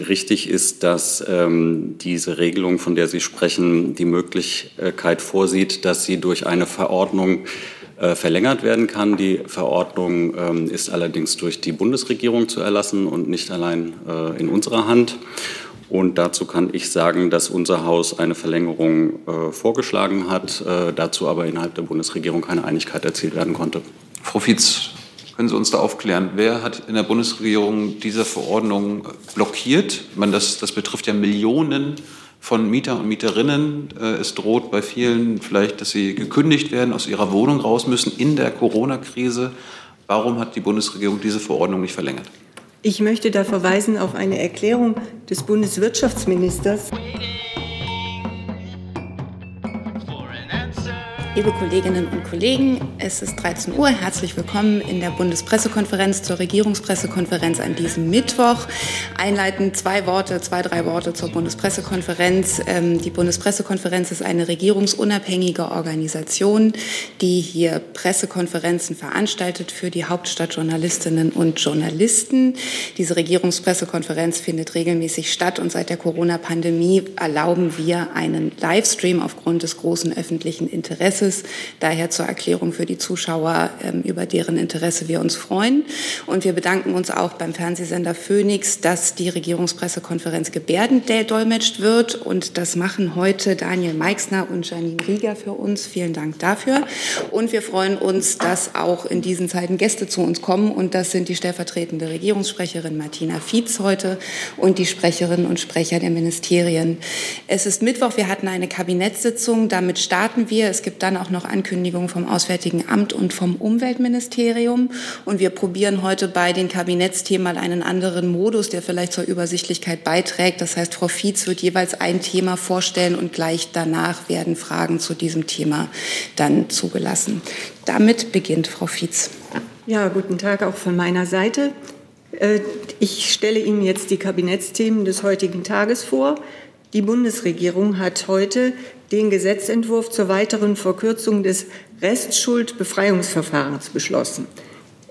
Richtig ist, dass ähm, diese Regelung, von der Sie sprechen, die Möglichkeit vorsieht, dass sie durch eine Verordnung äh, verlängert werden kann. Die Verordnung ähm, ist allerdings durch die Bundesregierung zu erlassen und nicht allein äh, in unserer Hand. Und dazu kann ich sagen, dass unser Haus eine Verlängerung äh, vorgeschlagen hat, äh, dazu aber innerhalb der Bundesregierung keine Einigkeit erzielt werden konnte. Frau Fietz, können Sie uns da aufklären, wer hat in der Bundesregierung diese Verordnung blockiert? Meine, das, das betrifft ja Millionen von Mieter und Mieterinnen. Äh, es droht bei vielen vielleicht, dass sie gekündigt werden, aus ihrer Wohnung raus müssen in der Corona-Krise. Warum hat die Bundesregierung diese Verordnung nicht verlängert? Ich möchte da verweisen auf eine Erklärung des Bundeswirtschaftsministers. Liebe Kolleginnen und Kollegen, es ist 13 Uhr. Herzlich willkommen in der Bundespressekonferenz zur Regierungspressekonferenz an diesem Mittwoch. Einleitend zwei Worte, zwei, drei Worte zur Bundespressekonferenz. Ähm, die Bundespressekonferenz ist eine regierungsunabhängige Organisation, die hier Pressekonferenzen veranstaltet für die Hauptstadtjournalistinnen und Journalisten. Diese Regierungspressekonferenz findet regelmäßig statt und seit der Corona-Pandemie erlauben wir einen Livestream aufgrund des großen öffentlichen Interesses Interesses. Daher zur Erklärung für die Zuschauer, ähm, über deren Interesse wir uns freuen. Und wir bedanken uns auch beim Fernsehsender Phoenix, dass die Regierungspressekonferenz gebärdendolmetscht wird. Und das machen heute Daniel Meixner und Janine Rieger für uns. Vielen Dank dafür. Und wir freuen uns, dass auch in diesen Zeiten Gäste zu uns kommen. Und das sind die stellvertretende Regierungssprecherin Martina Fietz heute und die Sprecherinnen und Sprecher der Ministerien. Es ist Mittwoch. Wir hatten eine Kabinettssitzung. Damit starten wir. Es gibt dann dann auch noch Ankündigungen vom Auswärtigen Amt und vom Umweltministerium. Und wir probieren heute bei den Kabinettsthemen mal einen anderen Modus, der vielleicht zur Übersichtlichkeit beiträgt. Das heißt, Frau Fietz wird jeweils ein Thema vorstellen und gleich danach werden Fragen zu diesem Thema dann zugelassen. Damit beginnt Frau Fietz. Ja, guten Tag auch von meiner Seite. Äh, ich stelle Ihnen jetzt die Kabinettsthemen des heutigen Tages vor. Die Bundesregierung hat heute den Gesetzentwurf zur weiteren Verkürzung des Restschuldbefreiungsverfahrens beschlossen.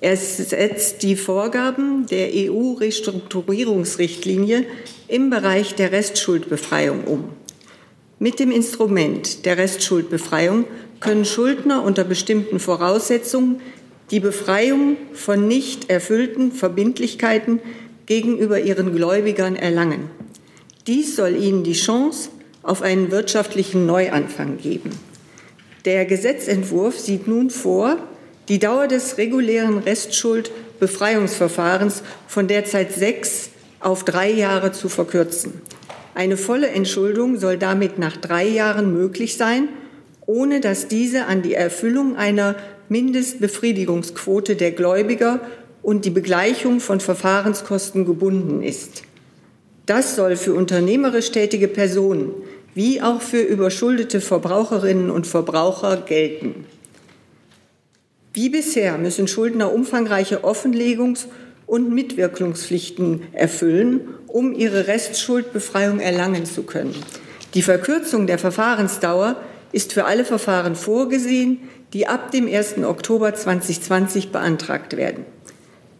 Er setzt die Vorgaben der EU-Restrukturierungsrichtlinie im Bereich der Restschuldbefreiung um. Mit dem Instrument der Restschuldbefreiung können Schuldner unter bestimmten Voraussetzungen die Befreiung von nicht erfüllten Verbindlichkeiten gegenüber ihren Gläubigern erlangen. Dies soll ihnen die Chance auf einen wirtschaftlichen Neuanfang geben. Der Gesetzentwurf sieht nun vor, die Dauer des regulären Restschuldbefreiungsverfahrens von derzeit sechs auf drei Jahre zu verkürzen. Eine volle Entschuldung soll damit nach drei Jahren möglich sein, ohne dass diese an die Erfüllung einer Mindestbefriedigungsquote der Gläubiger und die Begleichung von Verfahrenskosten gebunden ist. Das soll für unternehmerisch tätige Personen wie auch für überschuldete Verbraucherinnen und Verbraucher gelten. Wie bisher müssen Schuldner umfangreiche Offenlegungs- und Mitwirkungspflichten erfüllen, um ihre Restschuldbefreiung erlangen zu können. Die Verkürzung der Verfahrensdauer ist für alle Verfahren vorgesehen, die ab dem 1. Oktober 2020 beantragt werden.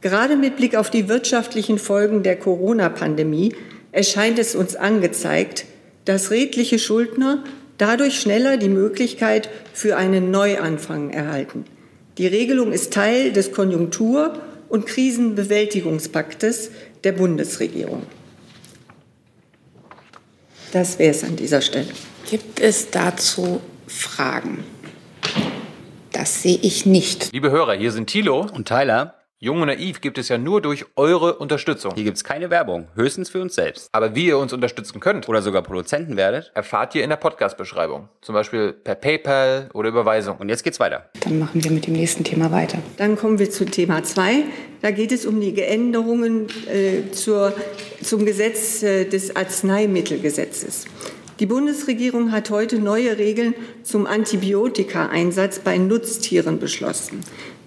Gerade mit Blick auf die wirtschaftlichen Folgen der Corona-Pandemie erscheint es uns angezeigt, dass redliche Schuldner dadurch schneller die Möglichkeit für einen Neuanfang erhalten. Die Regelung ist Teil des Konjunktur- und Krisenbewältigungspaktes der Bundesregierung. Das wäre es an dieser Stelle. Gibt es dazu Fragen? Das sehe ich nicht. Liebe Hörer, hier sind Thilo und Tyler. Jung und Naiv gibt es ja nur durch eure Unterstützung. Hier gibt es keine Werbung, höchstens für uns selbst. Aber wie ihr uns unterstützen könnt oder sogar Produzenten werdet, erfahrt ihr in der Podcast-Beschreibung. Zum Beispiel per PayPal oder Überweisung. Und jetzt geht's weiter. Dann machen wir mit dem nächsten Thema weiter. Dann kommen wir zu Thema 2. Da geht es um die Änderungen äh, zur, zum Gesetz äh, des Arzneimittelgesetzes. Die Bundesregierung hat heute neue Regeln zum Antibiotika-Einsatz bei Nutztieren beschlossen.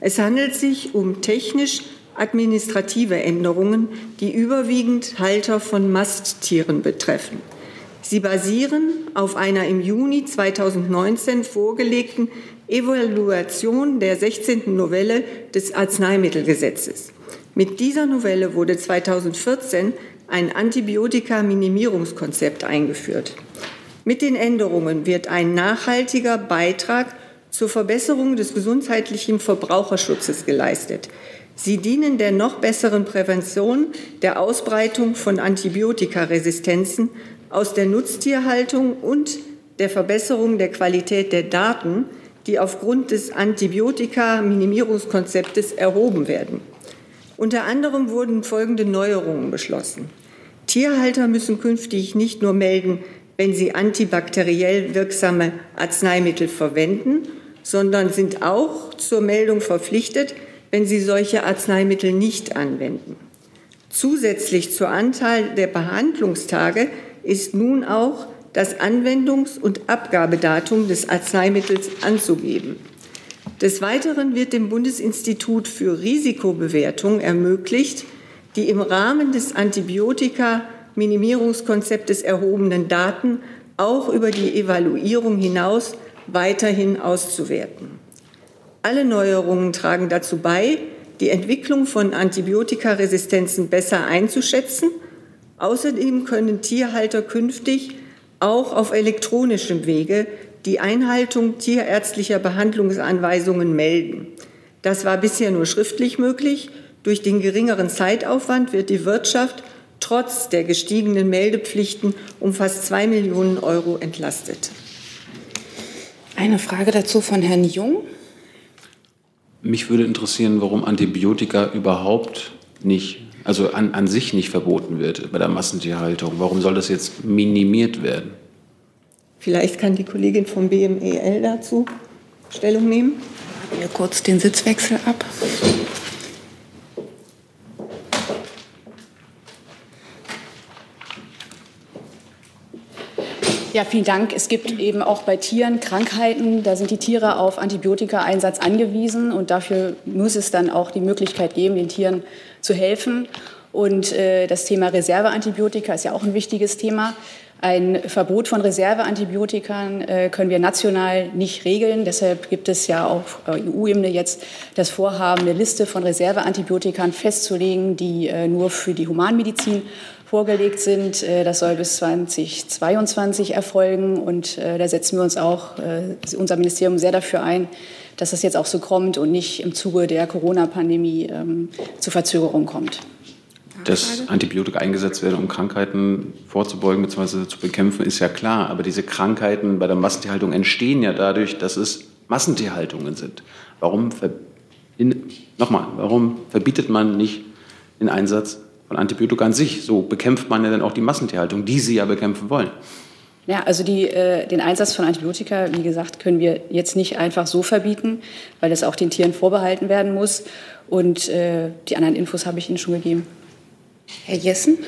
Es handelt sich um technisch-administrative Änderungen, die überwiegend Halter von Masttieren betreffen. Sie basieren auf einer im Juni 2019 vorgelegten Evaluation der 16. Novelle des Arzneimittelgesetzes. Mit dieser Novelle wurde 2014 ein Antibiotika-Minimierungskonzept eingeführt. Mit den Änderungen wird ein nachhaltiger Beitrag zur Verbesserung des gesundheitlichen Verbraucherschutzes geleistet. Sie dienen der noch besseren Prävention der Ausbreitung von Antibiotikaresistenzen aus der Nutztierhaltung und der Verbesserung der Qualität der Daten, die aufgrund des Antibiotika-Minimierungskonzeptes erhoben werden. Unter anderem wurden folgende Neuerungen beschlossen. Tierhalter müssen künftig nicht nur melden, wenn sie antibakteriell wirksame Arzneimittel verwenden, sondern sind auch zur Meldung verpflichtet, wenn sie solche Arzneimittel nicht anwenden. Zusätzlich zur Anzahl der Behandlungstage ist nun auch das Anwendungs- und Abgabedatum des Arzneimittels anzugeben. Des Weiteren wird dem Bundesinstitut für Risikobewertung ermöglicht, die im Rahmen des Antibiotika-Minimierungskonzeptes erhobenen Daten auch über die Evaluierung hinaus weiterhin auszuwerten. Alle Neuerungen tragen dazu bei, die Entwicklung von Antibiotikaresistenzen besser einzuschätzen. Außerdem können Tierhalter künftig auch auf elektronischem Wege die Einhaltung tierärztlicher Behandlungsanweisungen melden. Das war bisher nur schriftlich möglich. Durch den geringeren Zeitaufwand wird die Wirtschaft trotz der gestiegenen Meldepflichten um fast zwei Millionen Euro entlastet. Eine Frage dazu von Herrn Jung. Mich würde interessieren, warum Antibiotika überhaupt nicht, also an, an sich nicht verboten wird bei der Massentierhaltung. Warum soll das jetzt minimiert werden? Vielleicht kann die Kollegin vom BMEL dazu Stellung nehmen. Warten wir kurz den Sitzwechsel ab. Ja, vielen Dank. Es gibt eben auch bei Tieren Krankheiten, da sind die Tiere auf Antibiotika-Einsatz angewiesen und dafür muss es dann auch die Möglichkeit geben, den Tieren zu helfen. Und äh, das Thema Reserveantibiotika ist ja auch ein wichtiges Thema. Ein Verbot von Reserveantibiotika äh, können wir national nicht regeln. Deshalb gibt es ja auf EU-Ebene jetzt das Vorhaben, eine Liste von Reserveantibiotika festzulegen, die äh, nur für die Humanmedizin vorgelegt sind. Äh, das soll bis 2022 erfolgen und äh, da setzen wir uns auch, äh, unser Ministerium, sehr dafür ein, dass das jetzt auch so kommt und nicht im Zuge der Corona-Pandemie ähm, zu Verzögerungen kommt. Dass Antibiotika eingesetzt werden, um Krankheiten vorzubeugen bzw. zu bekämpfen, ist ja klar. Aber diese Krankheiten bei der Massentierhaltung entstehen ja dadurch, dass es Massentierhaltungen sind. Warum, nochmal, warum verbietet man nicht den Einsatz von Antibiotika an sich. So bekämpft man ja dann auch die Massentierhaltung, die Sie ja bekämpfen wollen. Ja, also die, äh, den Einsatz von Antibiotika, wie gesagt, können wir jetzt nicht einfach so verbieten, weil das auch den Tieren vorbehalten werden muss. Und äh, die anderen Infos habe ich Ihnen schon gegeben. Herr Jessen?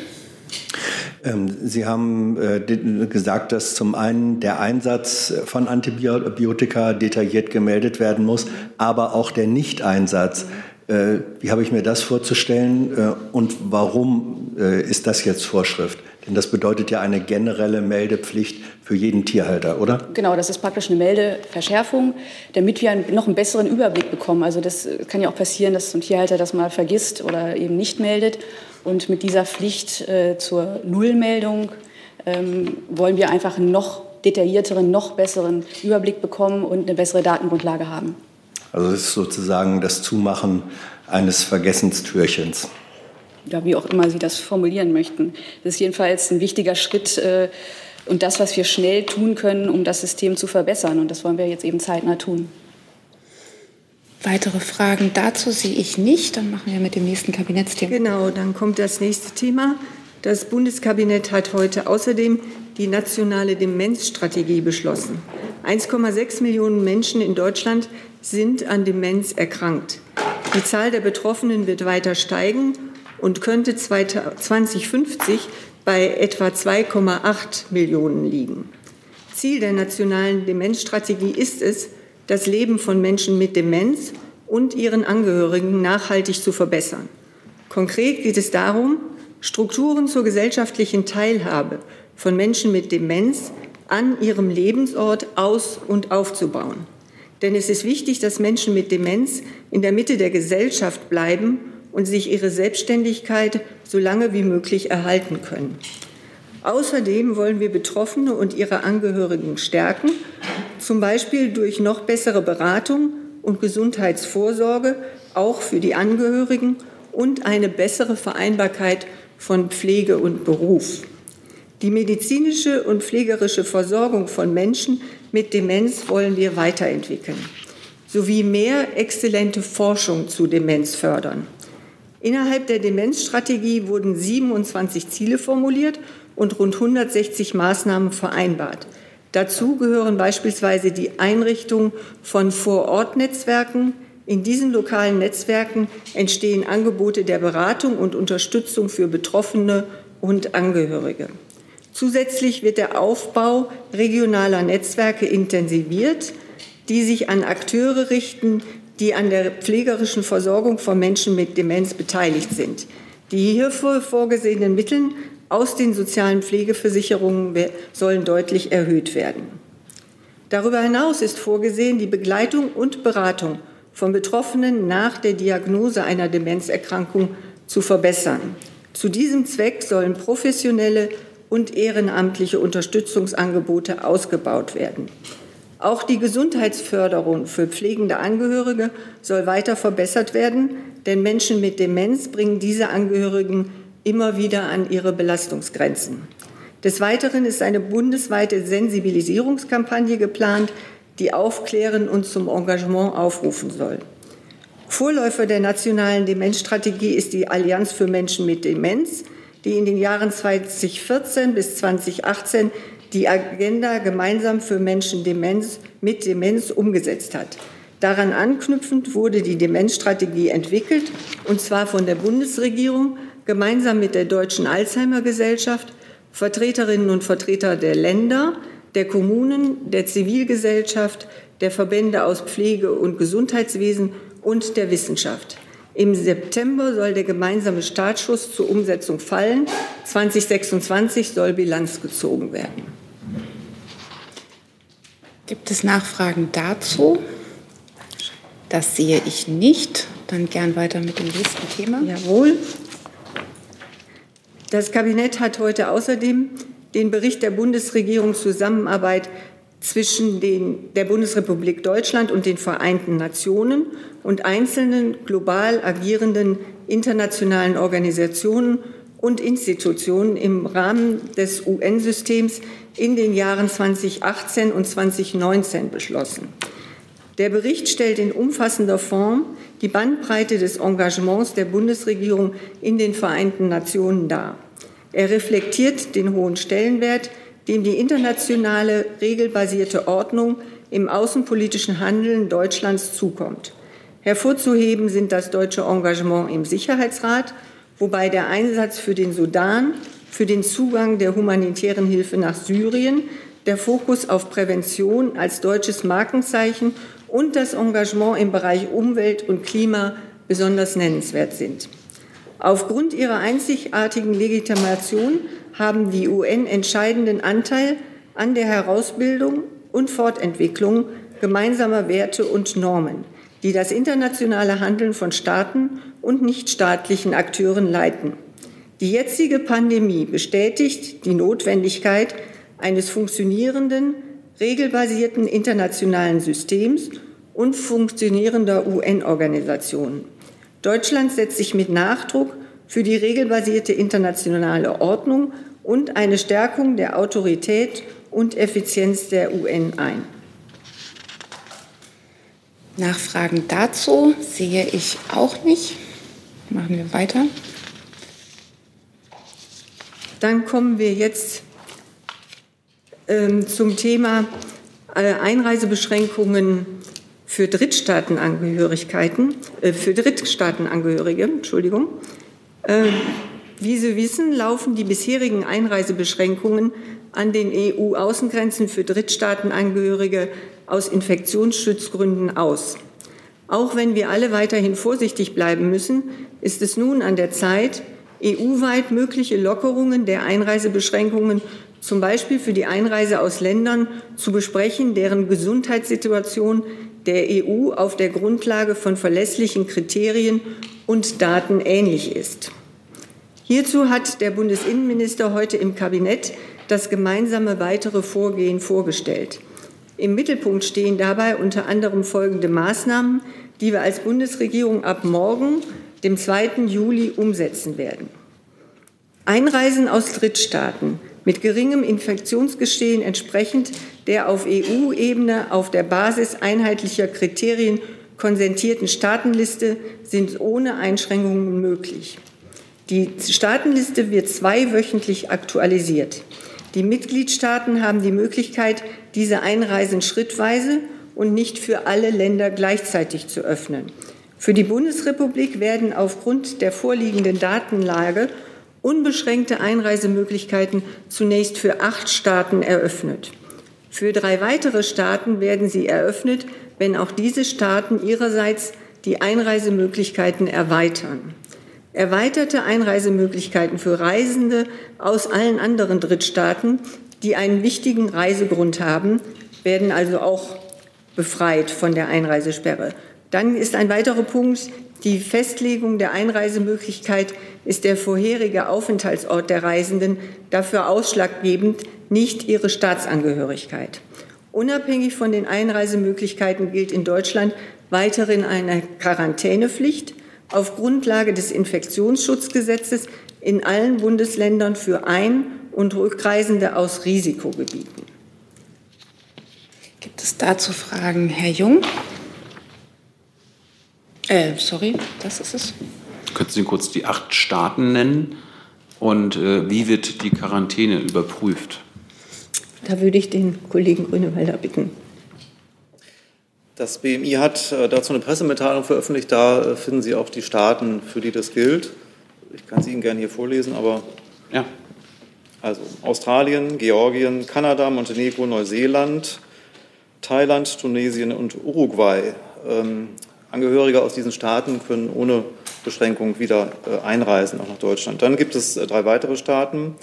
Ähm, Sie haben äh, gesagt, dass zum einen der Einsatz von Antibiotika detailliert gemeldet werden muss, aber auch der Nichteinsatz. Äh, wie habe ich mir das vorzustellen äh, und warum äh, ist das jetzt Vorschrift? Denn das bedeutet ja eine generelle Meldepflicht für jeden Tierhalter, oder? Genau, das ist praktisch eine Meldeverschärfung, damit wir noch einen besseren Überblick bekommen. Also das kann ja auch passieren, dass ein Tierhalter das mal vergisst oder eben nicht meldet. Und mit dieser Pflicht äh, zur Nullmeldung ähm, wollen wir einfach einen noch detaillierteren, noch besseren Überblick bekommen und eine bessere Datengrundlage haben. Also es ist sozusagen das Zumachen eines Vergessenstürchens. Ja, wie auch immer Sie das formulieren möchten. Das ist jedenfalls ein wichtiger Schritt äh, und das, was wir schnell tun können, um das System zu verbessern. Und das wollen wir jetzt eben zeitnah tun. Weitere Fragen dazu sehe ich nicht. Dann machen wir mit dem nächsten Kabinettsthema. Genau, dann kommt das nächste Thema. Das Bundeskabinett hat heute außerdem die nationale Demenzstrategie beschlossen. 1,6 Millionen Menschen in Deutschland sind an Demenz erkrankt. Die Zahl der Betroffenen wird weiter steigen und könnte 2050 bei etwa 2,8 Millionen liegen. Ziel der nationalen Demenzstrategie ist es, das Leben von Menschen mit Demenz und ihren Angehörigen nachhaltig zu verbessern. Konkret geht es darum, Strukturen zur gesellschaftlichen Teilhabe von Menschen mit Demenz an ihrem Lebensort aus- und aufzubauen. Denn es ist wichtig, dass Menschen mit Demenz in der Mitte der Gesellschaft bleiben und sich ihre Selbstständigkeit so lange wie möglich erhalten können. Außerdem wollen wir Betroffene und ihre Angehörigen stärken, zum Beispiel durch noch bessere Beratung und Gesundheitsvorsorge, auch für die Angehörigen, und eine bessere Vereinbarkeit von Pflege und Beruf. Die medizinische und pflegerische Versorgung von Menschen mit Demenz wollen wir weiterentwickeln, sowie mehr exzellente Forschung zu Demenz fördern. Innerhalb der Demenzstrategie wurden 27 Ziele formuliert und rund 160 Maßnahmen vereinbart. Dazu gehören beispielsweise die Einrichtung von Vorortnetzwerken. In diesen lokalen Netzwerken entstehen Angebote der Beratung und Unterstützung für Betroffene und Angehörige. Zusätzlich wird der Aufbau regionaler Netzwerke intensiviert, die sich an Akteure richten, die an der pflegerischen Versorgung von Menschen mit Demenz beteiligt sind. Die hierfür vorgesehenen Mittel aus den sozialen Pflegeversicherungen sollen deutlich erhöht werden. Darüber hinaus ist vorgesehen, die Begleitung und Beratung von Betroffenen nach der Diagnose einer Demenzerkrankung zu verbessern. Zu diesem Zweck sollen professionelle und ehrenamtliche Unterstützungsangebote ausgebaut werden. Auch die Gesundheitsförderung für pflegende Angehörige soll weiter verbessert werden, denn Menschen mit Demenz bringen diese Angehörigen immer wieder an ihre Belastungsgrenzen. Des Weiteren ist eine bundesweite Sensibilisierungskampagne geplant, die aufklären und zum Engagement aufrufen soll. Vorläufer der nationalen Demenzstrategie ist die Allianz für Menschen mit Demenz, die in den Jahren 2014 bis 2018 die Agenda gemeinsam für Menschen Demenz, mit Demenz umgesetzt hat. Daran anknüpfend wurde die Demenzstrategie entwickelt, und zwar von der Bundesregierung gemeinsam mit der Deutschen Alzheimer Gesellschaft, Vertreterinnen und Vertreter der Länder, der Kommunen, der Zivilgesellschaft, der Verbände aus Pflege- und Gesundheitswesen und der Wissenschaft. Im September soll der gemeinsame Startschuss zur Umsetzung fallen. 2026 soll Bilanz gezogen werden. Gibt es Nachfragen dazu? Das sehe ich nicht. Dann gern weiter mit dem nächsten Thema. Jawohl. Das Kabinett hat heute außerdem den Bericht der Bundesregierung Zusammenarbeit zwischen den, der Bundesrepublik Deutschland und den Vereinten Nationen und einzelnen global agierenden internationalen Organisationen und Institutionen im Rahmen des UN-Systems in den Jahren 2018 und 2019 beschlossen. Der Bericht stellt in umfassender Form die Bandbreite des Engagements der Bundesregierung in den Vereinten Nationen dar. Er reflektiert den hohen Stellenwert, dem die internationale regelbasierte Ordnung im außenpolitischen Handeln Deutschlands zukommt. Hervorzuheben sind das deutsche Engagement im Sicherheitsrat, wobei der Einsatz für den Sudan, für den Zugang der humanitären Hilfe nach Syrien, der Fokus auf Prävention als deutsches Markenzeichen und das Engagement im Bereich Umwelt und Klima besonders nennenswert sind. Aufgrund ihrer einzigartigen Legitimation haben die UN entscheidenden Anteil an der Herausbildung und Fortentwicklung gemeinsamer Werte und Normen, die das internationale Handeln von Staaten und nichtstaatlichen Akteuren leiten. Die jetzige Pandemie bestätigt die Notwendigkeit eines funktionierenden, regelbasierten internationalen Systems und funktionierender UN-Organisationen. Deutschland setzt sich mit Nachdruck für die regelbasierte internationale Ordnung und eine Stärkung der Autorität und Effizienz der UN ein. Nachfragen dazu sehe ich auch nicht. Machen wir weiter. Dann kommen wir jetzt ähm, zum Thema äh, Einreisebeschränkungen für Drittstaatenangehörigkeiten, äh, für Drittstaatenangehörige, Entschuldigung. Äh, wie Sie wissen, laufen die bisherigen Einreisebeschränkungen an den EU-Außengrenzen für Drittstaatenangehörige aus Infektionsschutzgründen aus. Auch wenn wir alle weiterhin vorsichtig bleiben müssen, ist es nun an der Zeit, EU-weit mögliche Lockerungen der Einreisebeschränkungen zum Beispiel für die Einreise aus Ländern zu besprechen, deren Gesundheitssituation der EU auf der Grundlage von verlässlichen Kriterien und Daten ähnlich ist. Hierzu hat der Bundesinnenminister heute im Kabinett das gemeinsame weitere Vorgehen vorgestellt. Im Mittelpunkt stehen dabei unter anderem folgende Maßnahmen, die wir als Bundesregierung ab morgen, dem 2. Juli, umsetzen werden. Einreisen aus Drittstaaten mit geringem Infektionsgeschehen entsprechend der auf EU-Ebene auf der Basis einheitlicher Kriterien konsentierten Staatenliste sind ohne Einschränkungen möglich. Die Staatenliste wird zweiwöchentlich aktualisiert. Die Mitgliedstaaten haben die Möglichkeit, diese Einreisen schrittweise und nicht für alle Länder gleichzeitig zu öffnen. Für die Bundesrepublik werden aufgrund der vorliegenden Datenlage unbeschränkte Einreisemöglichkeiten zunächst für acht Staaten eröffnet. Für drei weitere Staaten werden sie eröffnet, wenn auch diese Staaten ihrerseits die Einreisemöglichkeiten erweitern. Erweiterte Einreisemöglichkeiten für Reisende aus allen anderen Drittstaaten, die einen wichtigen Reisegrund haben, werden also auch befreit von der Einreisesperre. Dann ist ein weiterer Punkt, die Festlegung der Einreisemöglichkeit ist der vorherige Aufenthaltsort der Reisenden dafür ausschlaggebend, nicht ihre Staatsangehörigkeit. Unabhängig von den Einreisemöglichkeiten gilt in Deutschland weiterhin eine Quarantänepflicht auf Grundlage des Infektionsschutzgesetzes in allen Bundesländern für Ein- und Rückreisende aus Risikogebieten. Gibt es dazu Fragen, Herr Jung? Äh, sorry, das ist es. Könnten Sie kurz die acht Staaten nennen und äh, wie wird die Quarantäne überprüft? Da würde ich den Kollegen Grünewalder bitten. Das BMI hat äh, dazu eine Pressemitteilung veröffentlicht. Da äh, finden Sie auch die Staaten, für die das gilt. Ich kann sie Ihnen gerne hier vorlesen, aber ja. Also Australien, Georgien, Kanada, Montenegro, Neuseeland, Thailand, Tunesien und Uruguay. Angehörige aus diesen Staaten können ohne Beschränkung wieder äh, einreisen, auch nach Deutschland. Dann gibt es äh, drei weitere Staaten,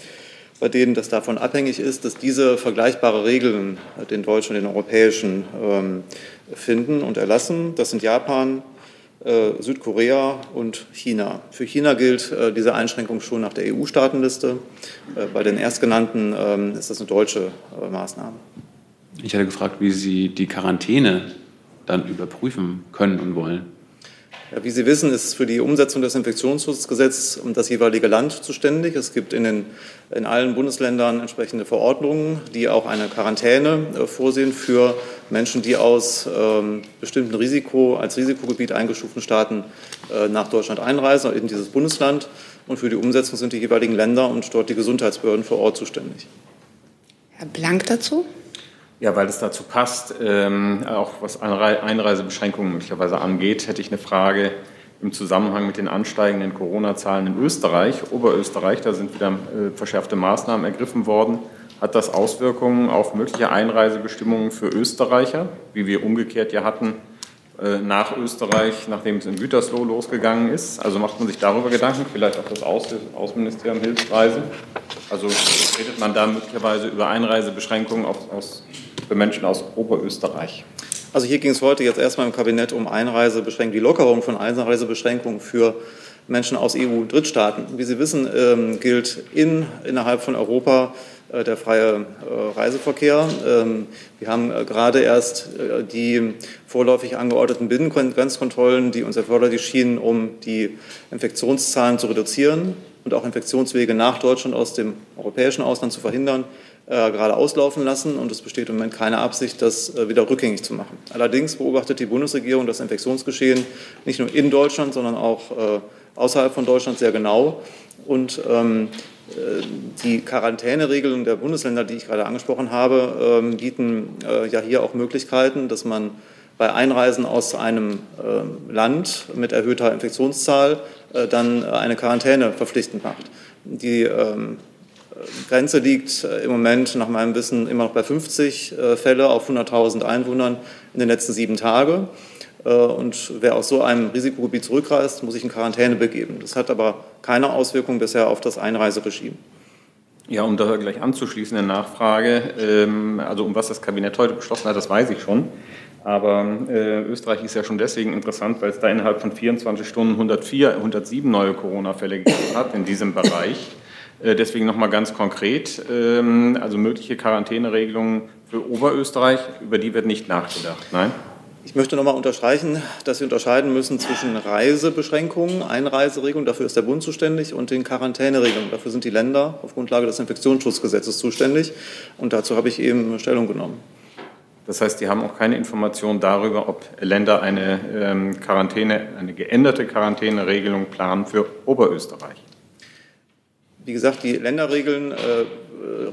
bei denen das davon abhängig ist, dass diese vergleichbare Regeln äh, den deutschen und den europäischen ähm, finden und erlassen. Das sind Japan, Südkorea und China. Für China gilt diese Einschränkung schon nach der EU-Staatenliste. Bei den erstgenannten ähm, ist das eine deutsche Maßnahme. Ich hatte gefragt, wie Sie die Quarantäne dann überprüfen können und wollen. Ja, wie Sie wissen, ist für die Umsetzung des Infektionsschutzgesetzes das jeweilige Land zuständig. Es gibt in, den, in allen Bundesländern entsprechende Verordnungen, die auch eine Quarantäne äh, vorsehen für Menschen, die aus ähm, bestimmten Risiko, als Risikogebiet eingestuften Staaten äh, nach Deutschland einreisen, in dieses Bundesland. Und für die Umsetzung sind die jeweiligen Länder und dort die Gesundheitsbehörden vor Ort zuständig. Herr Blank dazu? Ja, weil es dazu passt, ähm, auch was Einreisebeschränkungen möglicherweise angeht, hätte ich eine Frage im Zusammenhang mit den ansteigenden Corona-Zahlen in Österreich, Oberösterreich. Da sind wieder äh, verschärfte Maßnahmen ergriffen worden. Hat das Auswirkungen auf mögliche Einreisebestimmungen für Österreicher, wie wir umgekehrt ja hatten nach Österreich, nachdem es in Gütersloh losgegangen ist? Also macht man sich darüber Gedanken, vielleicht auch das Außenministerium Hilfsreise? Also redet man da möglicherweise über Einreisebeschränkungen aus, aus für Menschen aus Oberösterreich? Also hier ging es heute jetzt erstmal im Kabinett um Einreisebeschränkungen, die Lockerung von Einreisebeschränkungen für Menschen aus EU-Drittstaaten. Wie Sie wissen, ähm, gilt in, innerhalb von Europa äh, der freie äh, Reiseverkehr. Ähm, wir haben äh, gerade erst äh, die vorläufig angeordneten Binnengrenzkontrollen, die uns erforderlich schienen, um die Infektionszahlen zu reduzieren und auch Infektionswege nach Deutschland aus dem europäischen Ausland zu verhindern, äh, gerade auslaufen lassen und es besteht im Moment keine Absicht, das äh, wieder rückgängig zu machen. Allerdings beobachtet die Bundesregierung das Infektionsgeschehen nicht nur in Deutschland, sondern auch äh, außerhalb von Deutschland sehr genau. Und ähm, die Quarantäneregelungen der Bundesländer, die ich gerade angesprochen habe, ähm, bieten ja hier auch Möglichkeiten, dass man bei Einreisen aus einem ähm, Land mit erhöhter Infektionszahl dann eine Quarantäne verpflichtend macht. Die ähm, Grenze liegt äh, im Moment nach meinem Wissen immer noch bei 50 äh, Fälle auf 100.000 Einwohnern in den letzten sieben Tagen. Äh, und wer aus so einem Risikogebiet zurückreist, muss sich in Quarantäne begeben. Das hat aber keine Auswirkung bisher auf das Einreiseregime. Ja, um da gleich anzuschließen, eine Nachfrage. Ähm, also um was das Kabinett heute beschlossen hat, das weiß ich schon. Aber äh, Österreich ist ja schon deswegen interessant, weil es da innerhalb von 24 Stunden 104, 107 neue Corona-Fälle gegeben hat in diesem Bereich. Äh, deswegen nochmal ganz konkret, ähm, also mögliche Quarantäneregelungen für Oberösterreich, über die wird nicht nachgedacht. Nein? Ich möchte noch mal unterstreichen, dass wir unterscheiden müssen zwischen Reisebeschränkungen, Einreiseregelungen, dafür ist der Bund zuständig, und den Quarantäneregelungen. Dafür sind die Länder auf Grundlage des Infektionsschutzgesetzes zuständig. Und dazu habe ich eben Stellung genommen. Das heißt, die haben auch keine Information darüber, ob Länder eine ähm, Quarantäne, eine geänderte Quarantäneregelung planen für Oberösterreich. Wie gesagt, die Länderregeln äh,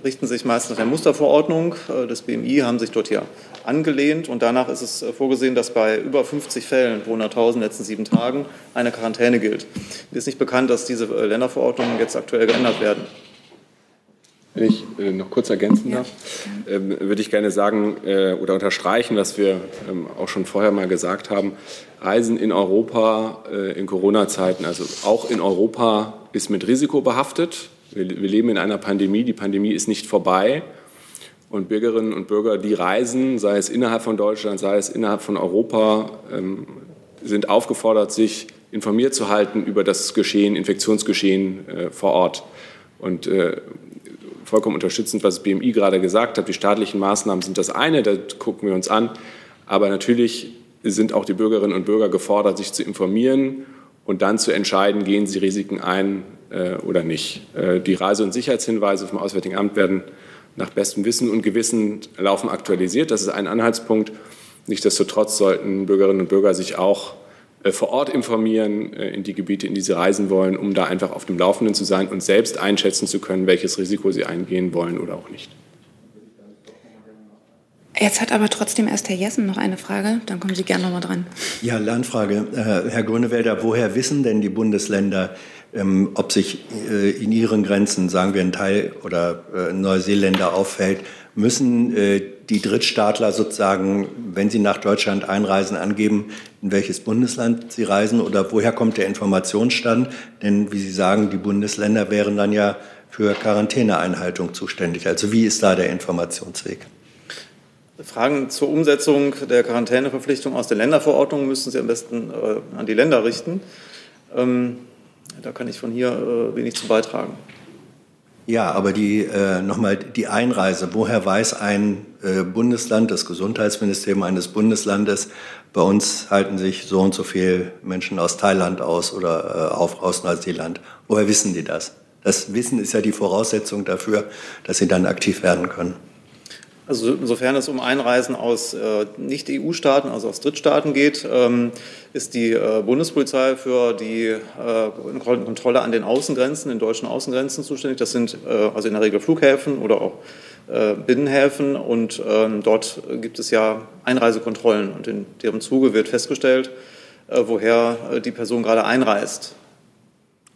richten sich meist nach der Musterverordnung äh, des BMI, haben sich dort hier angelehnt und danach ist es äh, vorgesehen, dass bei über 50 Fällen pro 100.000 in den letzten sieben Tagen eine Quarantäne gilt. Mir ist nicht bekannt, dass diese äh, Länderverordnungen jetzt aktuell geändert werden. Wenn ich äh, noch kurz ergänzen darf, ähm, würde ich gerne sagen oder unterstreichen, was wir ähm, auch schon vorher mal gesagt haben. Reisen in Europa in Corona-Zeiten, also auch in Europa, ist mit Risiko behaftet. Wir leben in einer Pandemie. Die Pandemie ist nicht vorbei. Und Bürgerinnen und Bürger, die reisen, sei es innerhalb von Deutschland, sei es innerhalb von Europa, ähm, sind aufgefordert, sich informiert zu halten über das Geschehen, Infektionsgeschehen äh, vor Ort. Und äh, vollkommen unterstützend, was das BMI gerade gesagt hat. Die staatlichen Maßnahmen sind das eine, da gucken wir uns an. Aber natürlich sind auch die Bürgerinnen und Bürger gefordert, sich zu informieren und dann zu entscheiden, gehen sie Risiken ein äh, oder nicht. Die Reise- und Sicherheitshinweise vom Auswärtigen Amt werden nach bestem Wissen und Gewissen laufen aktualisiert. Das ist ein Anhaltspunkt. Nichtsdestotrotz sollten Bürgerinnen und Bürger sich auch äh, vor Ort informieren äh, in die Gebiete, in die sie reisen wollen, um da einfach auf dem Laufenden zu sein und selbst einschätzen zu können, welches Risiko sie eingehen wollen oder auch nicht. Jetzt hat aber trotzdem erst Herr Jessen noch eine Frage. Dann kommen Sie gerne noch mal dran. Ja, Lernfrage. Äh, Herr Grünewälder, woher wissen denn die Bundesländer, ähm, ob sich in ihren Grenzen, sagen wir ein Teil oder Neuseeländer auffällt, müssen die Drittstaatler sozusagen, wenn sie nach Deutschland einreisen, angeben, in welches Bundesland sie reisen oder woher kommt der Informationsstand? Denn wie Sie sagen, die Bundesländer wären dann ja für Quarantäneeinhaltung zuständig. Also wie ist da der Informationsweg? Fragen zur Umsetzung der Quarantäneverpflichtung aus den Länderverordnungen müssen Sie am besten äh, an die Länder richten. Ähm, da kann ich von hier äh, wenig zu beitragen. Ja, aber die äh, nochmal die Einreise. Woher weiß ein äh, Bundesland, das Gesundheitsministerium eines Bundeslandes, bei uns halten sich so und so viele Menschen aus Thailand aus oder äh, auf, aus Neuseeland? Woher wissen die das? Das Wissen ist ja die Voraussetzung dafür, dass sie dann aktiv werden können. Also insofern es um Einreisen aus äh, Nicht-EU-Staaten, also aus Drittstaaten geht, ähm, ist die äh, Bundespolizei für die äh, Kontrolle an den Außengrenzen, den deutschen Außengrenzen zuständig. Das sind äh, also in der Regel Flughäfen oder auch äh, Binnenhäfen. Und ähm, dort gibt es ja Einreisekontrollen. Und in deren Zuge wird festgestellt, äh, woher die Person gerade einreist.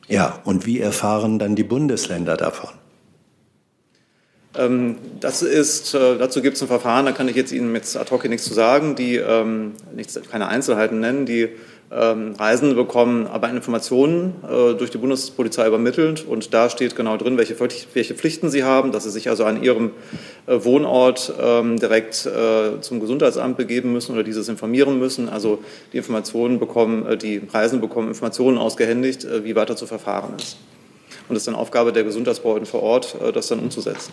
Ja, und wie erfahren dann die Bundesländer davon? Ähm, das ist, äh, dazu gibt es ein Verfahren, da kann ich jetzt Ihnen mit ad hoc nichts zu sagen, die ähm, nichts, keine Einzelheiten nennen. Die ähm, Reisende bekommen aber Informationen äh, durch die Bundespolizei übermittelt und da steht genau drin, welche, Pflichten sie haben, dass sie sich also an ihrem äh, Wohnort direkt zum Gesundheitsamt begeben müssen oder dieses informieren müssen. Also die Informationen bekommen, die Reisenden bekommen Informationen ausgehändigt, wie weiter zu verfahren ist. Und es ist dann Aufgabe der Gesundheitsbehörden vor Ort, das dann umzusetzen.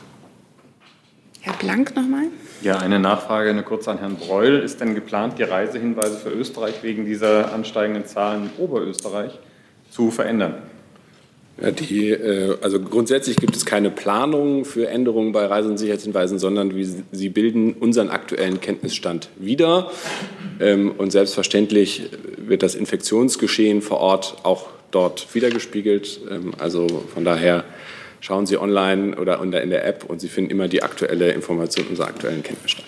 Herr Blank nochmal. Ja, eine Nachfrage, eine kurze an Herrn Breul. Ist denn geplant, die Reisehinweise für Österreich wegen dieser ansteigenden Zahlen in Oberösterreich zu verändern? Ja, die, äh, also grundsätzlich gibt es keine Planung für Änderungen bei Reise- und Sicherheitshinweisen, sondern sie bilden unseren aktuellen Kenntnisstand wieder. Ähm, und selbstverständlich wird das Infektionsgeschehen vor Ort auch dort wiedergespiegelt. Ähm, also von daher schauen Sie online oder in der App und Sie finden immer die aktuelle Information unserer aktuellen Kenntnisstand.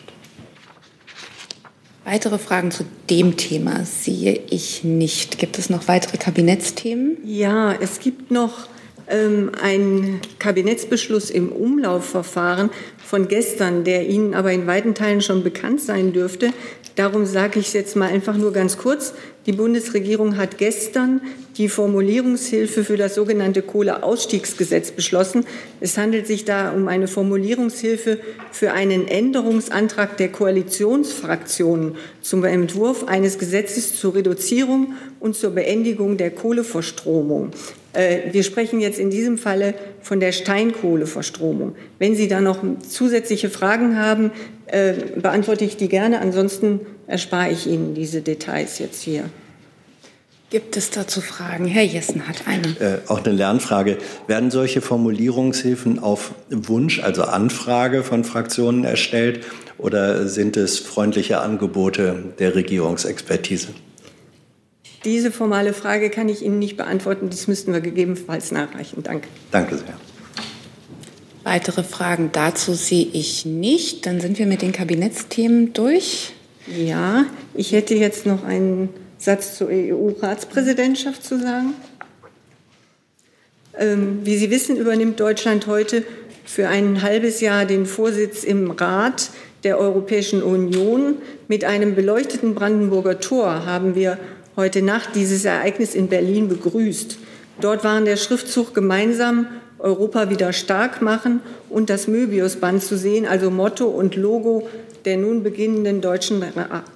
Weitere Fragen zu dem Thema sehe ich nicht. Gibt es noch weitere Kabinettsthemen? Ja, es gibt noch ähm, ein Kabinettsbeschluss im Umlaufverfahren von gestern, der Ihnen aber in weiten Teilen schon bekannt sein dürfte. Darum sage ich es jetzt mal einfach nur ganz kurz. Die Bundesregierung hat gestern die Formulierungshilfe für das sogenannte Kohleausstiegsgesetz beschlossen. Es handelt sich da um eine Formulierungshilfe für einen Änderungsantrag der Koalitionsfraktionen zum Entwurf eines Gesetzes zur Reduzierung und zur Beendigung der Kohleverstromung. Äh, wir sprechen jetzt in diesem Falle von der Steinkohleverstromung. Wenn Sie da noch zusätzliche Fragen haben, äh, beantworte ich die gerne. Ansonsten erspare ich Ihnen diese Details jetzt hier. Gibt es dazu Fragen? Herr Jessen hat eine. Äh, auch eine Lernfrage. Werden solche Formulierungshilfen auf Wunsch, also Anfrage von Fraktionen erstellt oder sind es freundliche Angebote der Regierungsexpertise? Diese formale Frage kann ich Ihnen nicht beantworten. Dies müssten wir gegebenenfalls nachreichen. Danke. Danke sehr. Weitere Fragen dazu sehe ich nicht. Dann sind wir mit den Kabinettsthemen durch. Ja, ich hätte jetzt noch einen Satz zur EU-Ratspräsidentschaft zu sagen. Ähm, wie Sie wissen, übernimmt Deutschland heute für ein halbes Jahr den Vorsitz im Rat der Europäischen Union. Mit einem beleuchteten Brandenburger Tor haben wir heute Nacht dieses Ereignis in Berlin begrüßt. Dort waren der Schriftzug gemeinsam Europa wieder stark machen und das Möbiusband zu sehen, also Motto und Logo der nun beginnenden deutschen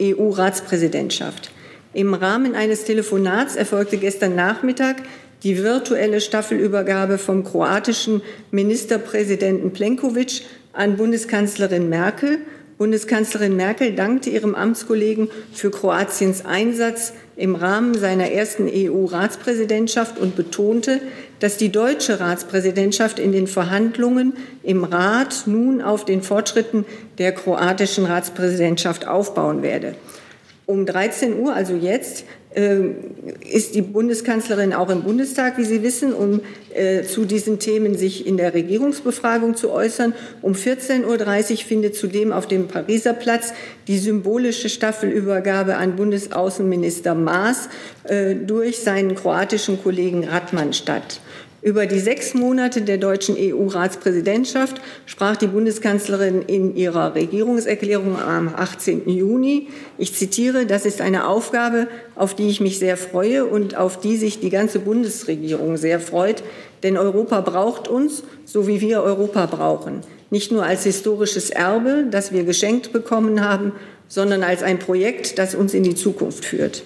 EU-Ratspräsidentschaft. Im Rahmen eines Telefonats erfolgte gestern Nachmittag die virtuelle Staffelübergabe vom kroatischen Ministerpräsidenten Plenkovic an Bundeskanzlerin Merkel. Bundeskanzlerin Merkel dankte ihrem Amtskollegen für Kroatiens Einsatz im Rahmen seiner ersten EU-Ratspräsidentschaft und betonte, dass die deutsche Ratspräsidentschaft in den Verhandlungen im Rat nun auf den Fortschritten der kroatischen Ratspräsidentschaft aufbauen werde. Um 13 Uhr, also jetzt, ist die Bundeskanzlerin auch im Bundestag, wie Sie wissen, um äh, zu diesen Themen sich in der Regierungsbefragung zu äußern. Um 14.30 Uhr findet zudem auf dem Pariser Platz die symbolische Staffelübergabe an Bundesaußenminister Maas äh, durch seinen kroatischen Kollegen Radmann statt. Über die sechs Monate der deutschen EU-Ratspräsidentschaft sprach die Bundeskanzlerin in ihrer Regierungserklärung am 18. Juni. Ich zitiere, das ist eine Aufgabe, auf die ich mich sehr freue und auf die sich die ganze Bundesregierung sehr freut. Denn Europa braucht uns, so wie wir Europa brauchen. Nicht nur als historisches Erbe, das wir geschenkt bekommen haben, sondern als ein Projekt, das uns in die Zukunft führt.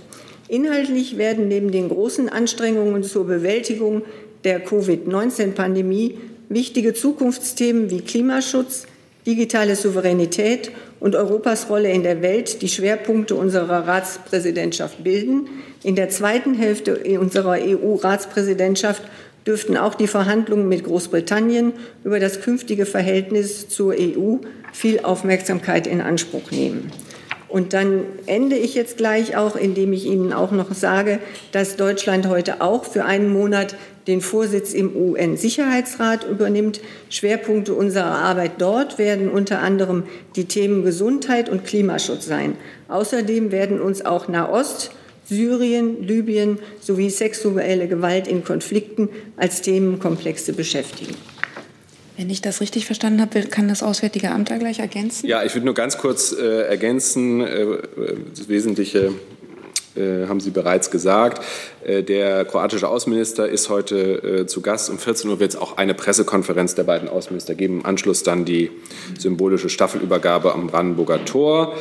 Inhaltlich werden neben den großen Anstrengungen zur Bewältigung der Covid-19-Pandemie wichtige Zukunftsthemen wie Klimaschutz, digitale Souveränität und Europas Rolle in der Welt die Schwerpunkte unserer Ratspräsidentschaft bilden. In der zweiten Hälfte unserer EU-Ratspräsidentschaft dürften auch die Verhandlungen mit Großbritannien über das künftige Verhältnis zur EU viel Aufmerksamkeit in Anspruch nehmen. Und dann ende ich jetzt gleich auch, indem ich Ihnen auch noch sage, dass Deutschland heute auch für einen Monat den Vorsitz im UN-Sicherheitsrat übernimmt. Schwerpunkte unserer Arbeit dort werden unter anderem die Themen Gesundheit und Klimaschutz sein. Außerdem werden uns auch Nahost, Syrien, Libyen sowie sexuelle Gewalt in Konflikten als Themenkomplexe beschäftigen. Wenn ich das richtig verstanden habe, kann das Auswärtige Amt da gleich ergänzen? Ja, ich würde nur ganz kurz äh, ergänzen. Äh, das Wesentliche äh, haben Sie bereits gesagt. Äh, der kroatische Außenminister ist heute äh, zu Gast. Um 14 Uhr wird es auch eine Pressekonferenz der beiden Außenminister geben. Im Anschluss dann die symbolische Staffelübergabe am Brandenburger Tor.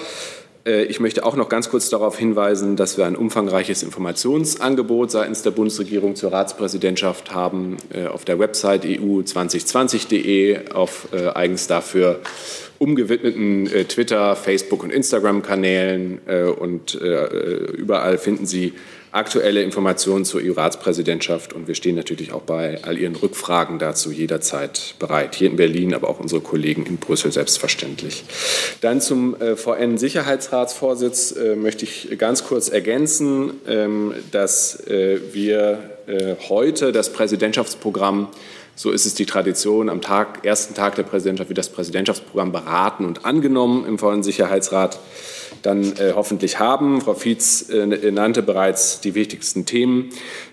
Ich möchte auch noch ganz kurz darauf hinweisen, dass wir ein umfangreiches Informationsangebot seitens der Bundesregierung zur Ratspräsidentschaft haben auf der Website eu2020.de, auf äh, eigens dafür umgewidmeten Twitter, Facebook und Instagram-Kanälen und überall finden Sie aktuelle Informationen zur EU-Ratspräsidentschaft und wir stehen natürlich auch bei all Ihren Rückfragen dazu jederzeit bereit. Hier in Berlin, aber auch unsere Kollegen in Brüssel selbstverständlich. Dann zum äh, VN-Sicherheitsratsvorsitz äh, möchte ich ganz kurz ergänzen, ähm, dass äh, wir äh, heute das Präsidentschaftsprogramm So ist es die Tradition, am Tag, ersten Tag der Präsidentschaft wird das Präsidentschaftsprogramm beraten und angenommen im Vollen Sicherheitsrat dann äh, hoffentlich haben. Frau Fietz äh, nannte bereits die wichtigsten Themen.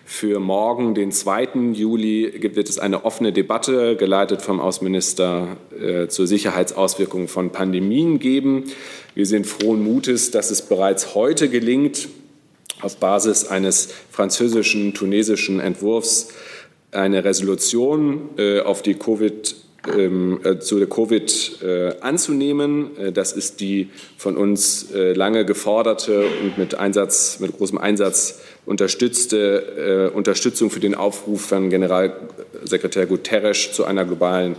Für morgen, den 2. Juli, wird es eine offene Debatte, geleitet vom Außenminister äh, zur Sicherheitsauswirkungen von Pandemien geben. Wir sind frohen Mutes, dass es bereits heute gelingt, auf Basis eines französischen, tunesischen Entwurfs eine Resolution äh, auf die Covid ähm, äh, zu der Covid äh, anzunehmen. Äh, das ist die von uns äh, lange geforderte und mit Einsatz, mit großem Einsatz unterstützte äh, Unterstützung für den Aufruf von Generalsekretär Guterres zu einer globalen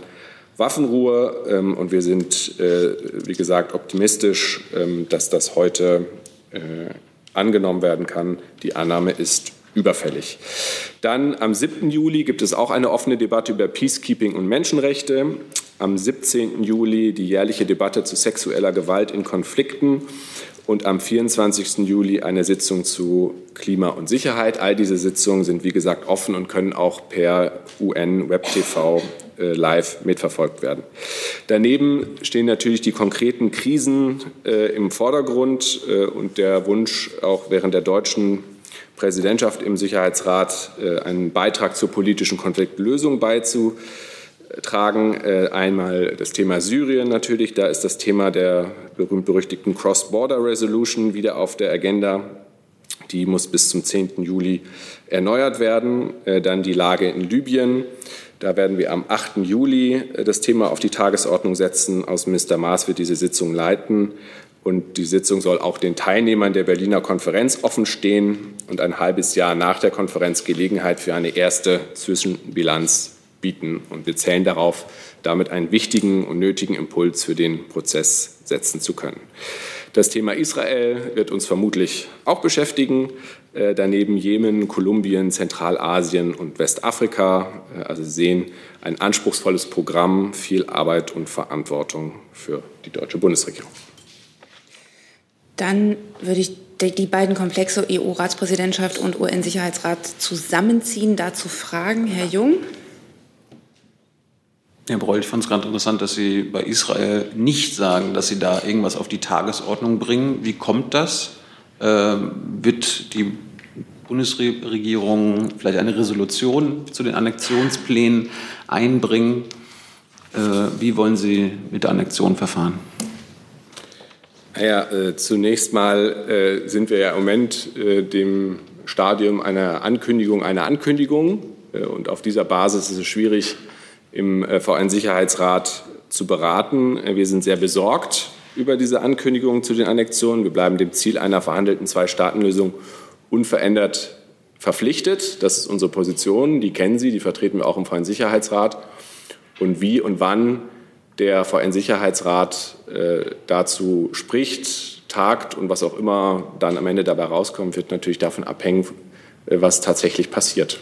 Waffenruhe. Ähm, und wir sind, wie gesagt, optimistisch, ähm, dass das heute angenommen werden kann. Die Annahme ist überfällig. Dann am 7. Juli gibt es auch eine offene Debatte über Peacekeeping und Menschenrechte. Am 17. Juli die jährliche Debatte zu sexueller Gewalt in Konflikten und am 24. Juli eine Sitzung zu Klima und Sicherheit. All diese Sitzungen sind, wie gesagt, offen und können auch per UN Web TV äh, live mitverfolgt werden. Daneben stehen natürlich die konkreten Krisen äh, im Vordergrund äh, und der Wunsch, auch während der deutschen Präsidentschaft im Sicherheitsrat äh, einen Beitrag zur politischen Konfliktlösung beizutragen. Äh, einmal das Thema Syrien natürlich, da ist das Thema der berühmt-berüchtigten Cross-Border Resolution wieder auf der Agenda. Die muss bis zum 10. Juli erneuert werden. Äh, dann die Lage in Libyen. Da werden wir am 8. Juli das Thema auf die Tagesordnung setzen. Außenminister Maas wird diese Sitzung leiten. Und die Sitzung soll auch den Teilnehmern der Berliner Konferenz offenstehen und ein halbes Jahr nach der Konferenz Gelegenheit für eine erste Zwischenbilanz bieten. Und wir zählen darauf, damit einen wichtigen und nötigen Impuls für den Prozess setzen zu können. Das Thema Israel wird uns vermutlich auch beschäftigen. Äh, daneben Jemen, Kolumbien, Zentralasien und Westafrika. Äh, also Sie sehen ein anspruchsvolles Programm, viel Arbeit und Verantwortung für die deutsche Bundesregierung. Dann würde ich die beiden Komplexe EU-Ratspräsidentschaft und UN-Sicherheitsrat zusammenziehen, dazu fragen. Herr Jung. Herr Breul, ich fand es ganz interessant, dass Sie bei Israel nicht sagen, dass Sie da irgendwas auf die Tagesordnung bringen. Wie kommt das? Äh, wird die Bundesregierung vielleicht eine Resolution zu den Annexionsplänen einbringen? Äh, wie wollen Sie mit der Annexion verfahren? Naja, äh, zunächst mal äh, sind wir ja im Moment äh, dem Stadium einer Ankündigung einer Ankündigung. Äh, und auf dieser Basis ist es schwierig, im äh, VN-Sicherheitsrat zu beraten. Äh, wir sind sehr besorgt über diese Ankündigung zu den Annexionen. Wir bleiben dem Ziel einer verhandelten Zwei-Staaten-Lösung unverändert verpflichtet. Das ist unsere Position. Die kennen Sie, die vertreten wir auch im VN-Sicherheitsrat. Und wie und wann der VN-Sicherheitsrat äh, dazu spricht, tagt und was auch immer dann am Ende dabei rauskommt, wird natürlich davon abhängen, äh, was tatsächlich passiert.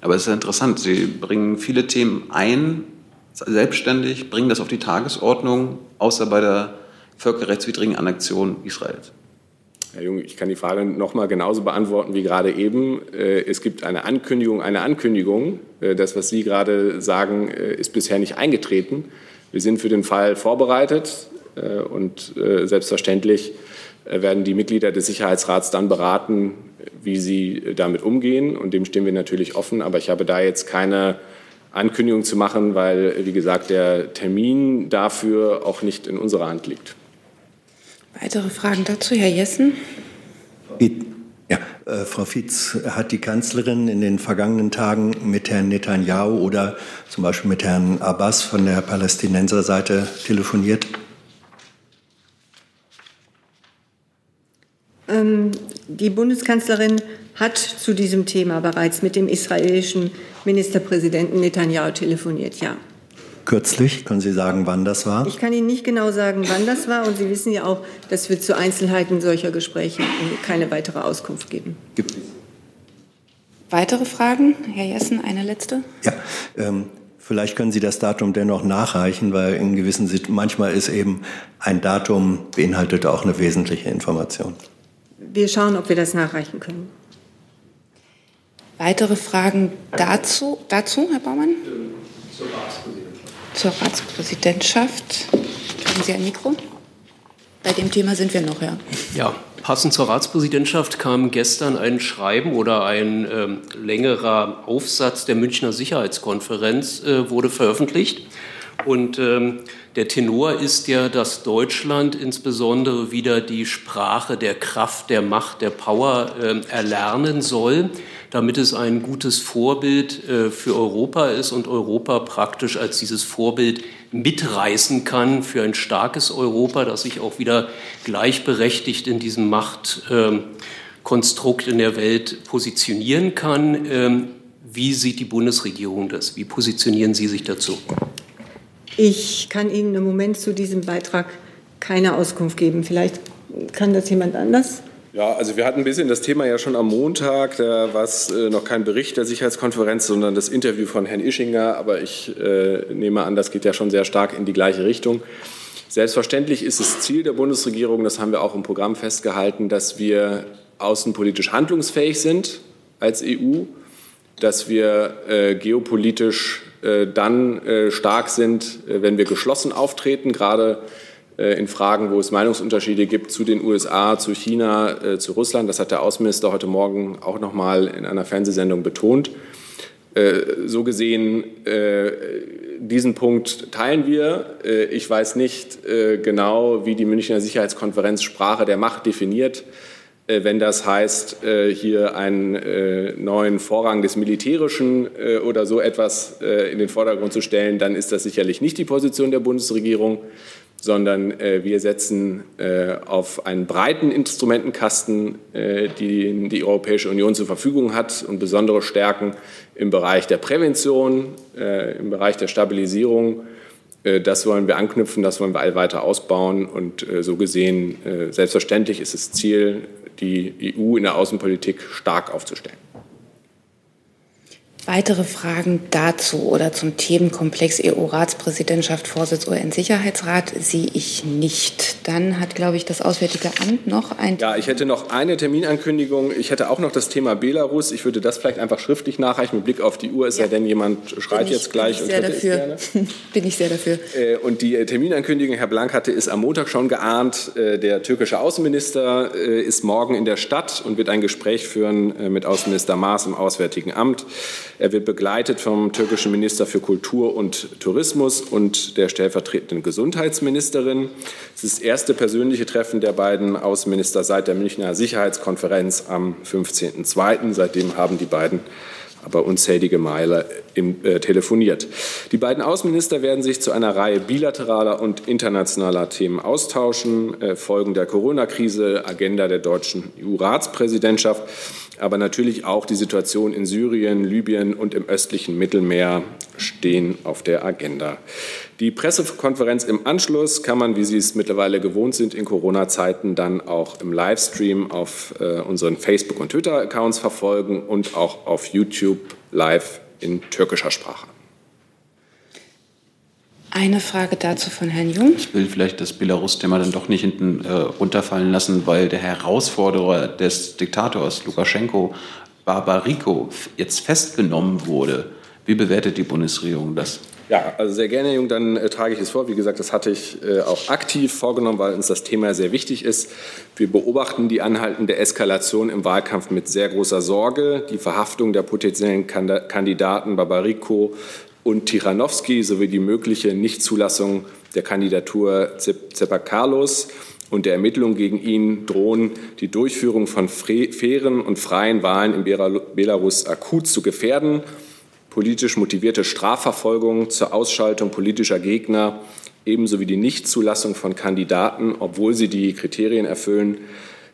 Aber es ist ja interessant, Sie bringen viele Themen ein, selbstständig, bringen das auf die Tagesordnung, außer bei der völkerrechtswidrigen Annexion Israels. Herr Jung, ich kann die Frage noch mal genauso beantworten wie gerade eben. Äh, es gibt eine Ankündigung, eine Ankündigung. Das, was Sie gerade sagen, ist bisher nicht eingetreten. Wir sind für den Fall vorbereitet äh, und äh, selbstverständlich äh, werden die Mitglieder des Sicherheitsrats dann beraten, wie sie damit umgehen. Und dem stehen wir natürlich offen. Aber ich habe da jetzt keine Ankündigung zu machen, weil, wie gesagt, der Termin dafür auch nicht in unserer Hand liegt. Weitere Fragen dazu, Herr Jessen? Ja, äh, Frau Fietz, hat die Kanzlerin in den vergangenen Tagen mit Herrn Netanyahu oder zum Beispiel mit Herrn Abbas von der Palästinenserseite telefoniert? Ähm, die Bundeskanzlerin hat zu diesem Thema bereits mit dem israelischen Ministerpräsidenten Netanyahu telefoniert, ja. Kürzlich, können Sie sagen, wann das war? Ich kann Ihnen nicht genau sagen, wann das war. Und Sie wissen ja auch, dass wir zu Einzelheiten solcher Gespräche keine weitere Auskunft geben. Gibt Weitere Fragen? Herr Jessen, eine letzte. Ja, ähm, vielleicht können Sie das Datum dennoch nachreichen, weil in gewissen manchmal ist eben ein Datum beinhaltet auch eine wesentliche Information. Wir schauen, ob wir das nachreichen können. Weitere Fragen dazu, dazu Herr Baumann? Zur Ratspräsidentschaft. Zur Ratspräsidentschaft. Kriegen Sie ein Mikro? Bei dem Thema sind wir noch, ja. Ja, passend zur Ratspräsidentschaft kam gestern ein Schreiben oder ein ähm, längerer Aufsatz der Münchner Sicherheitskonferenz äh, wurde veröffentlicht. Und ähm, der Tenor ist ja, dass Deutschland insbesondere wieder die Sprache der Kraft, der Macht, der Power äh, erlernen soll, damit es ein gutes Vorbild äh, für Europa ist und Europa praktisch als dieses Vorbild mitreißen kann für ein starkes Europa, das sich auch wieder gleichberechtigt in diesem Machtkonstrukt in der Welt positionieren kann. Ähm, wie sieht die Bundesregierung das? Wie positionieren Sie sich dazu? Ich kann Ihnen im Moment zu diesem Beitrag keine Auskunft geben. Vielleicht kann das jemand anders. Ja, also wir hatten ein bisschen das Thema ja schon am Montag. Da war es äh, noch kein Bericht der Sicherheitskonferenz, sondern das Interview von Herrn Ischinger. Aber ich äh, nehme an, das geht ja schon sehr stark in die gleiche Richtung. Selbstverständlich ist es Ziel der Bundesregierung, das haben wir auch im Programm festgehalten, dass wir außenpolitisch handlungsfähig sind als EU, dass wir äh, geopolitisch äh, dann äh, stark sind, äh, wenn wir geschlossen auftreten, gerade in Fragen, wo es Meinungsunterschiede gibt zu den USA, zu China, äh, zu Russland. Das hat der Außenminister heute Morgen auch noch mal in einer Fernsehsendung betont. Äh, so gesehen, diesen Punkt teilen wir. Ich weiß nicht genau, wie die Münchner Sicherheitskonferenz Sprache der Macht definiert. Wenn das heißt, hier einen neuen Vorrang des Militärischen oder so etwas in den Vordergrund zu stellen, dann ist das sicherlich nicht die Position der Bundesregierung sondern äh, wir setzen äh, auf einen breiten Instrumentenkasten, äh, den die Europäische Union zur Verfügung hat und besondere Stärken im Bereich der Prävention, äh, im Bereich der Stabilisierung. Äh, das wollen wir anknüpfen, das wollen wir weiter ausbauen und äh, so gesehen selbstverständlich ist es Ziel, die EU in der Außenpolitik stark aufzustellen. Weitere Fragen dazu oder zum Themenkomplex EU-Ratspräsidentschaft, Vorsitz UN-Sicherheitsrat sehe ich nicht. Dann hat, glaube ich, das Auswärtige Amt noch ein. Ja, ich hätte noch eine Terminankündigung. Ich hätte auch noch das Thema Belarus. Ich würde das vielleicht einfach schriftlich nachreichen mit Blick auf die Uhr. Es ja. sei denn, jemand schreit jetzt gleich. Bin ich sehr dafür. bin ich sehr dafür. Äh, und die Terminankündigung, Herr Blank hatte es am Montag schon geahnt. Äh, der türkische Außenminister äh, ist morgen in der Stadt und wird ein Gespräch führen mit Außenminister Maas im Auswärtigen Amt. Er wird begleitet vom türkischen Minister für Kultur und Tourismus und der stellvertretenden Gesundheitsministerin. Es ist das erste persönliche Treffen der beiden Außenminister seit der Münchner Sicherheitskonferenz am 15.02. Seitdem haben die beiden aber unzählige Male im, äh, telefoniert. Die beiden Außenminister werden sich zu einer Reihe bilateraler und internationaler Themen austauschen. Äh, Folgen der Corona-Krise, Agenda der deutschen EU-Ratspräsidentschaft aber natürlich auch die Situation in Syrien, Libyen und im östlichen Mittelmeer stehen auf der Agenda. Die Pressekonferenz im Anschluss kann man, wie Sie es mittlerweile gewohnt sind, in Corona-Zeiten dann auch im Livestream auf äh, unseren Facebook- und Twitter-Accounts verfolgen und auch auf YouTube live in türkischer Sprache. Eine Frage dazu von Herrn Jung. Ich will vielleicht das Belarus-Thema dann doch nicht hinten äh, runterfallen lassen, weil der Herausforderer des Diktators Lukaschenko, Barbariko, jetzt festgenommen wurde. Wie bewertet die Bundesregierung das? Ja, also sehr gerne, Jung, dann äh, trage ich es vor. Wie gesagt, das hatte ich äh, auch aktiv vorgenommen, weil uns das Thema sehr wichtig ist. Wir beobachten die anhaltende Eskalation im Wahlkampf mit sehr großer Sorge. Die Verhaftung der potenziellen Kandidaten Barbariko und Tichanowski sowie die mögliche Nichtzulassung der Kandidatur Zepakalos und der Ermittlungen gegen ihn drohen die Durchführung von fairen und freien Wahlen in Belarus akut zu gefährden. Politisch motivierte Strafverfolgung zur Ausschaltung politischer Gegner ebenso wie die Nichtzulassung von Kandidaten, obwohl sie die Kriterien erfüllen,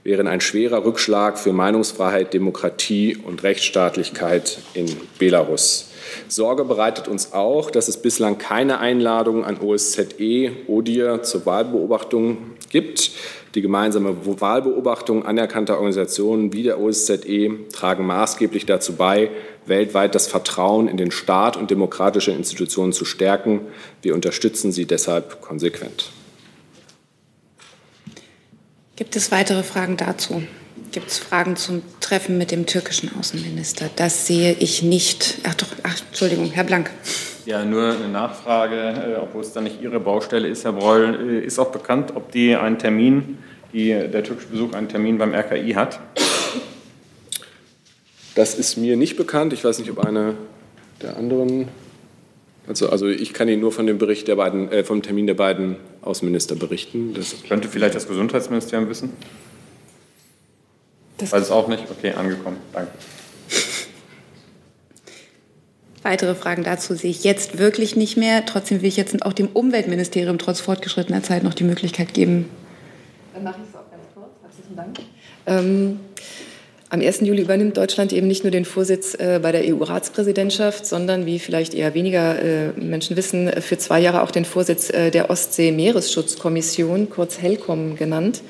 wären ein schwerer Rückschlag für Meinungsfreiheit, Demokratie und Rechtsstaatlichkeit in Belarus. Sorge bereitet uns auch, dass es bislang keine Einladung an OSZE, ODIR zur Wahlbeobachtung gibt. Die gemeinsame Wahlbeobachtung anerkannter Organisationen wie der OSZE tragen maßgeblich dazu bei, weltweit das Vertrauen in den Staat und demokratische Institutionen zu stärken. Wir unterstützen sie deshalb konsequent. Gibt es weitere Fragen dazu? Gibt es Fragen zum Treffen mit dem türkischen Außenminister? Das sehe ich nicht. Ach doch, ach, Entschuldigung, Herr Blank. Ja, nur eine Nachfrage, äh, obwohl es dann nicht Ihre Baustelle ist, Herr Breul. Äh, ist auch bekannt, ob die einen Termin, die, der türkische Besuch einen Termin beim RKI hat? Das ist mir nicht bekannt. Ich weiß nicht, ob eine der anderen. Also, also ich kann Ihnen nur von dem Bericht der beiden, äh, vom Termin der beiden Außenminister berichten. Das könnte vielleicht das Gesundheitsministerium wissen? Das Weiß es auch nicht? Okay, angekommen. Danke. Weitere Fragen dazu sehe ich jetzt wirklich nicht mehr. Trotzdem will ich jetzt auch dem Umweltministerium trotz fortgeschrittener Zeit noch die Möglichkeit geben. Dann mache ich es auch ganz kurz. Herzlichen Dank. Ähm, am 1. Juli übernimmt Deutschland eben nicht nur den Vorsitz äh, bei der EU-Ratspräsidentschaft, sondern, wie vielleicht eher weniger äh, Menschen wissen, für zwei Jahre auch den Vorsitz äh, der Ostsee-Meeresschutzkommission, kurz HELCOM genannt.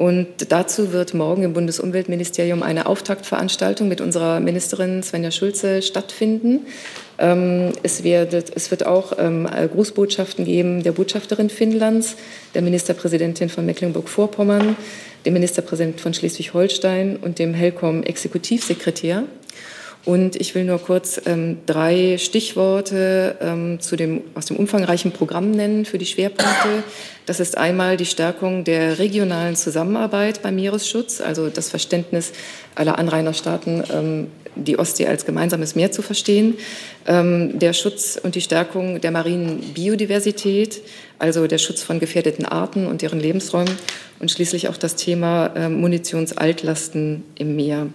Und dazu wird morgen im Bundesumweltministerium eine Auftaktveranstaltung mit unserer Ministerin Svenja Schulze stattfinden. Ähm, es, wird, es wird auch ähm, Grußbotschaften geben der Botschafterin Finnlands, der Ministerpräsidentin von Mecklenburg-Vorpommern, dem Ministerpräsidenten von Schleswig-Holstein und dem HELCOM-Exekutivsekretär. Und ich will nur kurz ähm, drei Stichworte ähm, zu dem, aus dem umfangreichen Programm nennen für die Schwerpunkte. Das ist einmal die Stärkung der regionalen Zusammenarbeit beim Meeresschutz, also das Verständnis aller Anrainerstaaten, ähm, die Ostsee als gemeinsames Meer zu verstehen, ähm, der Schutz und die Stärkung der marinen Biodiversität, also der Schutz von gefährdeten Arten und deren Lebensräumen und schließlich auch das Thema äh, Munitionsaltlasten im Meer.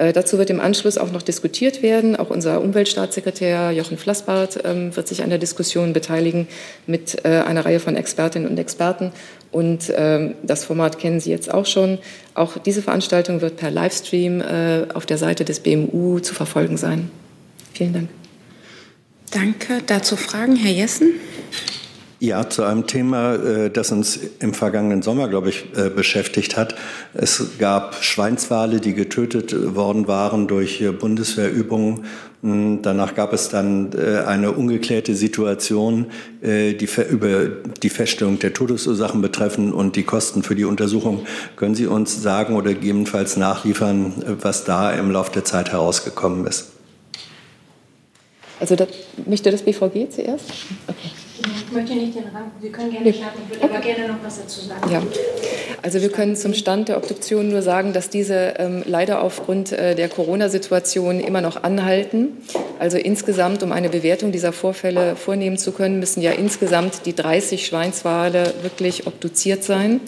Äh, dazu wird im Anschluss auch noch diskutiert werden. Auch unser Umweltstaatssekretär Jochen Flassbart ähm, wird sich an der Diskussion beteiligen mit äh, einer Reihe von Expertinnen und Experten. Und ähm, das Format kennen Sie jetzt auch schon. Auch diese Veranstaltung wird per Livestream äh, auf der Seite des BMU zu verfolgen sein. Vielen Dank. Danke. Dazu Fragen, Herr Jessen? Ja, zu einem Thema, äh, das uns im vergangenen Sommer, glaube ich, äh, beschäftigt hat. Es gab Schweinswale, die getötet worden waren durch äh, Bundeswehrübungen. Hm, danach gab es dann eine ungeklärte Situation, die über die Feststellung der Todesursachen betreffen und die Kosten für die Untersuchung. Können Sie uns sagen oder gegebenenfalls nachliefern, was da im Laufe der Zeit herausgekommen ist? Also das, möchte das BVG zuerst? Okay. Ich möchte nicht den Rang, Sie können gerne starten, ich würde aber gerne noch was dazu sagen. Ja. Also wir können zum Stand der Obduktion nur sagen, dass diese ähm, leider aufgrund äh, der Corona-Situation immer noch anhalten. Also insgesamt, um eine Bewertung dieser Vorfälle vornehmen zu können, müssen ja insgesamt die 30 Schweinswale wirklich obduziert sein.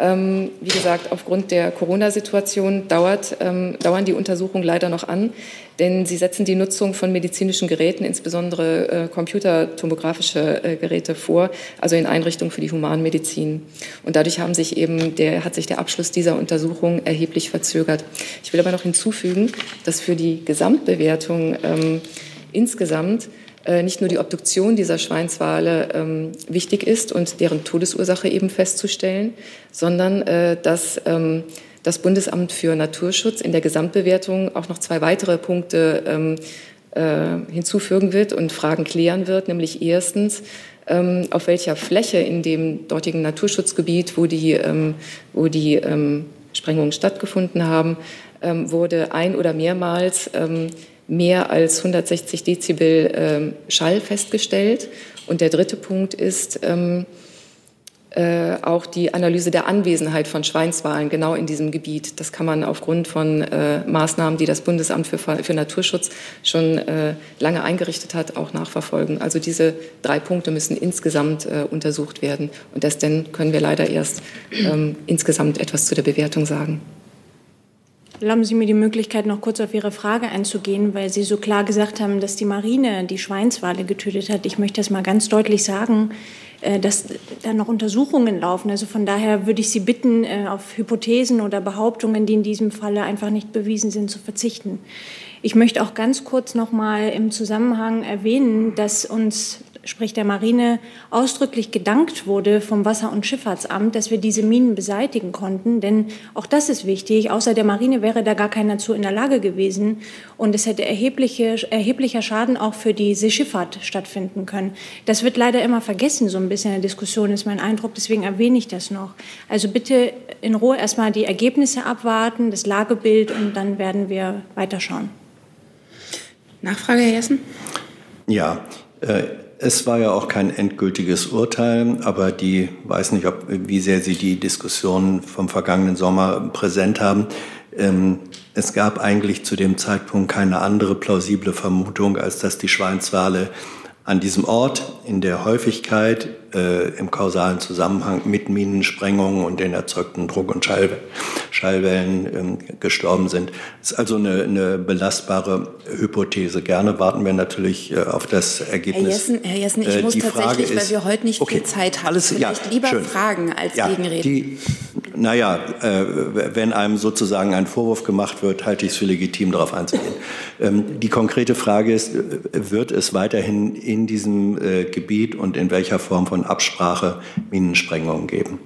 Ähm, wie gesagt, aufgrund der Corona-Situation dauert, ähm, dauern die Untersuchungen leider noch an denn sie setzen die Nutzung von medizinischen Geräten, insbesondere äh, computertomografische äh, Geräte vor, also in Einrichtungen für die Humanmedizin. Und dadurch haben sich eben der, hat sich der Abschluss dieser Untersuchung erheblich verzögert. Ich will aber noch hinzufügen, dass für die Gesamtbewertung ähm, insgesamt äh, nicht nur die Obduktion dieser Schweinswale ähm, wichtig ist und deren Todesursache eben festzustellen, sondern äh, dass ähm, das Bundesamt für Naturschutz in der Gesamtbewertung auch noch zwei weitere Punkte ähm, äh, hinzufügen wird und Fragen klären wird, nämlich erstens, ähm, auf welcher Fläche in dem dortigen Naturschutzgebiet, wo die, ähm, wo die ähm, Sprengungen stattgefunden haben, ähm, wurde ein oder mehrmals ähm, mehr als 160 Dezibel Schall festgestellt. Und der dritte Punkt ist, äh, auch die Analyse der Anwesenheit von Schweinswalen genau in diesem Gebiet. Das kann man aufgrund von äh, Maßnahmen, die das Bundesamt für, für Naturschutz schon äh, lange eingerichtet hat, auch nachverfolgen. Also diese drei Punkte müssen insgesamt äh, untersucht werden. Und erst dann können wir leider erst ähm, insgesamt etwas zu der Bewertung sagen. Erlauben Sie mir die Möglichkeit, noch kurz auf Ihre Frage einzugehen, weil Sie so klar gesagt haben, dass die Marine die Schweinswale getötet hat. Ich möchte das mal ganz deutlich sagen. Äh, dass da noch Untersuchungen laufen. Also von daher würde ich Sie bitten, äh, auf Hypothesen oder Behauptungen, die in diesem Falle einfach nicht bewiesen sind, zu verzichten. Ich möchte auch ganz kurz noch mal im Zusammenhang erwähnen, dass uns sprich der Marine, ausdrücklich gedankt wurde vom Wasser- und Schifffahrtsamt, dass wir diese Minen beseitigen konnten. Denn auch das ist wichtig. Außer der Marine wäre da gar keiner zu in der Lage gewesen. Und es hätte erhebliche, erheblicher Schaden auch für die Seeschifffahrt stattfinden können. Das wird leider immer vergessen, so ein bisschen in der Diskussion ist mein Eindruck. Deswegen erwähne ich das noch. Also bitte in Ruhe erstmal die Ergebnisse abwarten, das Lagebild und dann werden wir weiterschauen. Nachfrage, Herr Jessen? Ja, Äh, es war ja auch kein endgültiges Urteil, aber die weiß nicht, ob, wie sehr Sie die Diskussion vom vergangenen Sommer präsent haben. Ähm, es gab eigentlich zu dem Zeitpunkt keine andere plausible Vermutung, als dass die Schweinswale an diesem Ort in der Häufigkeit äh, im kausalen Zusammenhang mit Minensprengungen und den erzeugten Druck- und Schall, Schallwellen ähm, gestorben sind. Das ist also eine, eine, belastbare Hypothese. Gerne warten wir natürlich äh, auf das Ergebnis. Herr Jessen, Herr Jessen ich äh, muss tatsächlich, ist, weil wir heute nicht okay, viel Zeit haben, alles, vielleicht ja, lieber schön. fragen als ja, gegenreden. Die, naja, äh, wenn einem sozusagen ein Vorwurf gemacht wird, halte ich es für legitim, darauf einzugehen. Ähm, die konkrete Frage ist, äh, wird es weiterhin in diesem äh, Gebiet und in welcher Form von Absprache Minensprengungen geben?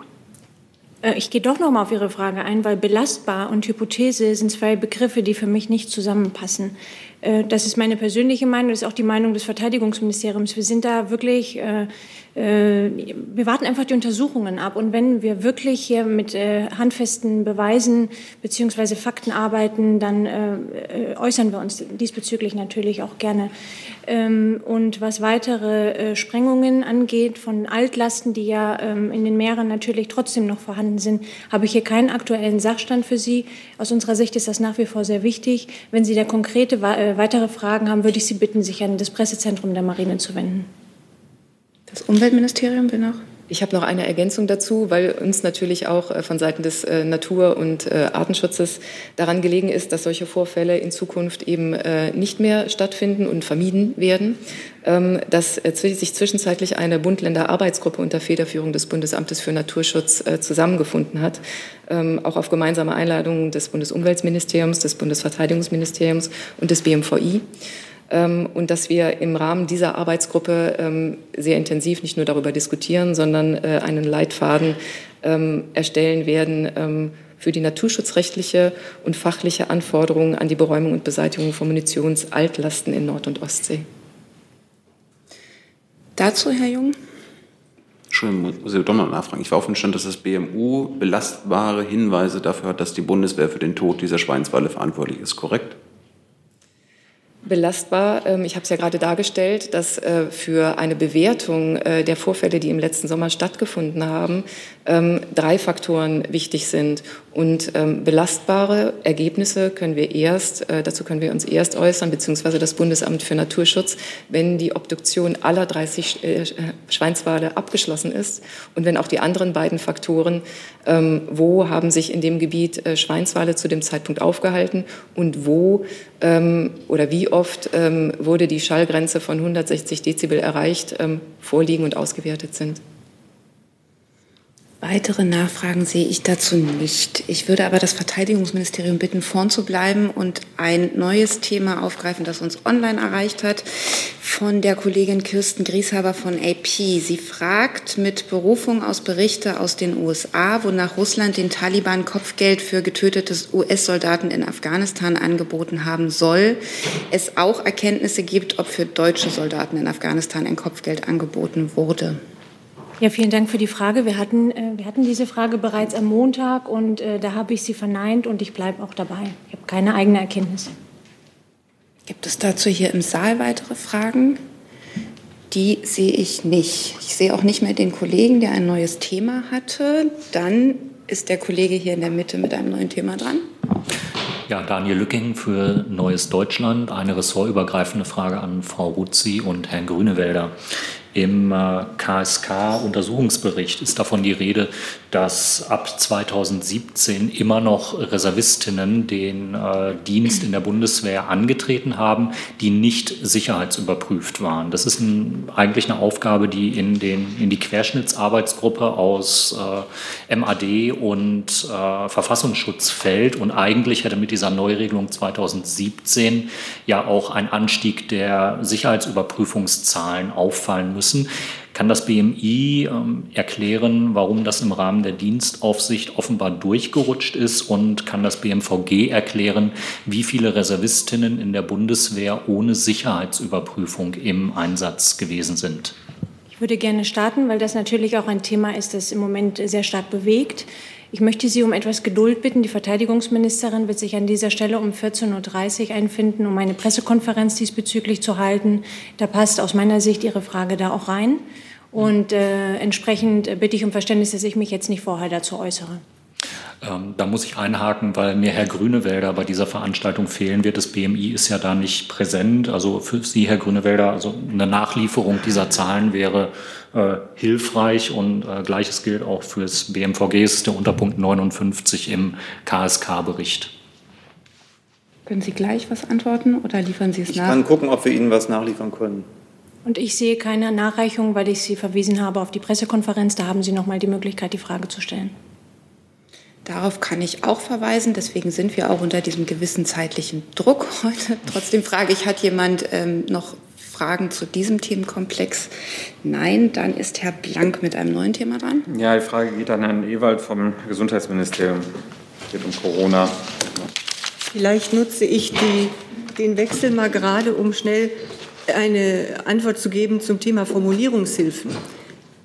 Äh, ich gehe doch noch mal auf Ihre Frage ein, weil belastbar und Hypothese sind zwei Begriffe, die für mich nicht zusammenpassen. Äh, das ist meine persönliche Meinung, das ist auch die Meinung des Verteidigungsministeriums. Wir sind da wirklich äh, wir warten einfach die Untersuchungen ab. Und wenn wir wirklich hier mit äh, handfesten Beweisen beziehungsweise Fakten arbeiten, dann äh, äußern wir uns diesbezüglich natürlich auch gerne. Ähm, und was weitere Sprengungen angeht von Altlasten, die ja ähm, in den Meeren natürlich trotzdem noch vorhanden sind, habe ich hier keinen aktuellen Sachstand für Sie. Aus unserer Sicht ist das nach wie vor sehr wichtig. Wenn Sie da konkrete weitere Fragen haben, würde ich Sie bitten, sich an das Pressezentrum der Marine zu wenden. Das Umweltministerium will noch. Ich habe noch eine Ergänzung dazu, weil uns natürlich auch äh, von Seiten des äh, Natur- und äh, Artenschutzes daran gelegen ist, dass solche Vorfälle in Zukunft eben nicht mehr stattfinden und vermieden werden. Ähm, dass sich zwischenzeitlich eine Bund-Länder-Arbeitsgruppe unter Federführung des Bundesamtes für Naturschutz zusammengefunden hat, ähm, auch auf gemeinsame Einladung des Bundesumweltministeriums, des Bundesverteidigungsministeriums und des BMVI. Ähm, und dass wir im Rahmen dieser Arbeitsgruppe ähm, sehr intensiv nicht nur darüber diskutieren, sondern äh, einen Leitfaden ähm, erstellen werden für die naturschutzrechtliche und fachliche Anforderungen an die Beräumung und Beseitigung von Munitionsaltlasten in Nord- und Ostsee. Dazu, Herr Jung? Entschuldigung, muss ich doch noch nachfragen. Ich war auf dem Stand, dass das BMU belastbare Hinweise dafür hat, dass die Bundeswehr für den Tod dieser Schweinswale verantwortlich ist, korrekt? Belastbar. Ähm, ich habe es ja gerade dargestellt, dass äh, für eine Bewertung äh, der Vorfälle, die im letzten Sommer stattgefunden haben, ähm, drei Faktoren wichtig sind. Und ähm, belastbare Ergebnisse können wir erst, äh, dazu können wir uns erst äußern, beziehungsweise das Bundesamt für Naturschutz, wenn die Obduktion aller 30 Schweinswale abgeschlossen ist und wenn auch die anderen beiden Faktoren, wo haben sich in dem Gebiet Schweinswale zu dem Zeitpunkt aufgehalten und wo oder wie oft ähm, wurde die Schallgrenze von 160 Dezibel erreicht, ähm, vorliegen und ausgewertet sind. Weitere Nachfragen sehe ich dazu nicht. Ich würde aber das Verteidigungsministerium bitten, vorn zu bleiben und ein neues Thema aufgreifen, das uns online erreicht hat, von der Kollegin Kirsten Grieshaber von AP. Sie fragt mit Berufung aus Berichte aus den USA, wonach Russland den Taliban Kopfgeld für getötete US-Soldaten in Afghanistan angeboten haben soll, es auch Erkenntnisse gibt, ob für deutsche Soldaten in Afghanistan ein Kopfgeld angeboten wurde. Ja, vielen Dank für die Frage. Wir hatten, äh, wir hatten diese Frage bereits am Montag und äh, da habe ich sie verneint und ich bleibe auch dabei. Ich habe keine eigene Erkenntnis. Gibt es dazu hier im Saal weitere Fragen? Die sehe ich nicht. Ich sehe auch nicht mehr den Kollegen, der ein neues Thema hatte. Dann ist der Kollege hier in der Mitte mit einem neuen Thema dran. Ja, Daniel Lücking für Neues Deutschland. Eine ressortübergreifende Frage an Frau Ruzzi und Herrn Grünewälder. Im KSK-Untersuchungsbericht ist davon die Rede, dass ab 2017 immer noch Reservistinnen den äh, Dienst in der Bundeswehr angetreten haben, die nicht sicherheitsüberprüft waren. Das ist ein, eigentlich eine Aufgabe, die in, den, in die Querschnittsarbeitsgruppe aus äh, MAD und äh, Verfassungsschutz fällt. Und eigentlich hätte mit dieser Neuregelung 2017 ja auch ein Anstieg der Sicherheitsüberprüfungszahlen auffallen müssen. Kann das BMI ähm, erklären, warum das im Rahmen der Dienstaufsicht offenbar durchgerutscht ist? Und kann das BMVG erklären, wie viele Reservistinnen in der Bundeswehr ohne Sicherheitsüberprüfung im Einsatz gewesen sind? Ich würde gerne starten, weil das natürlich auch ein Thema ist, das im Moment sehr stark bewegt. Ich möchte Sie um etwas Geduld bitten. Die Verteidigungsministerin wird sich an dieser Stelle um 14.30 Uhr einfinden, um eine Pressekonferenz diesbezüglich zu halten. Da passt aus meiner Sicht Ihre Frage da auch rein. Und äh, entsprechend bitte ich um Verständnis, dass ich mich jetzt nicht vorher dazu äußere. Ähm, da muss ich einhaken, weil mir Herr Grünewälder bei dieser Veranstaltung fehlen wird. Das BMI ist ja da nicht präsent. Also für Sie, Herr Grünewälder, also eine Nachlieferung dieser Zahlen wäre äh, hilfreich und äh, gleiches gilt auch fürs BMVG. Es ist der Unterpunkt 59 im KSK-Bericht. Können Sie gleich was antworten oder liefern Sie es Ich nach? kann gucken, ob wir Ihnen was nachliefern können. Und ich sehe keine Nachreichung, weil ich Sie verwiesen habe auf die Pressekonferenz. Da haben Sie noch mal die Möglichkeit, die Frage zu stellen. Darauf kann ich auch verweisen. Deswegen sind wir auch unter diesem gewissen zeitlichen Druck heute. Trotzdem frage ich, hat jemand ähm, noch Fragen zu diesem Themenkomplex? Nein, dann ist Herr Blank mit einem neuen Thema dran. Ja, die Frage geht an Herrn Ewald vom Gesundheitsministerium. Es geht um Corona. Vielleicht nutze ich die, den Wechsel mal gerade, um schnell eine Antwort zu geben zum Thema Formulierungshilfen.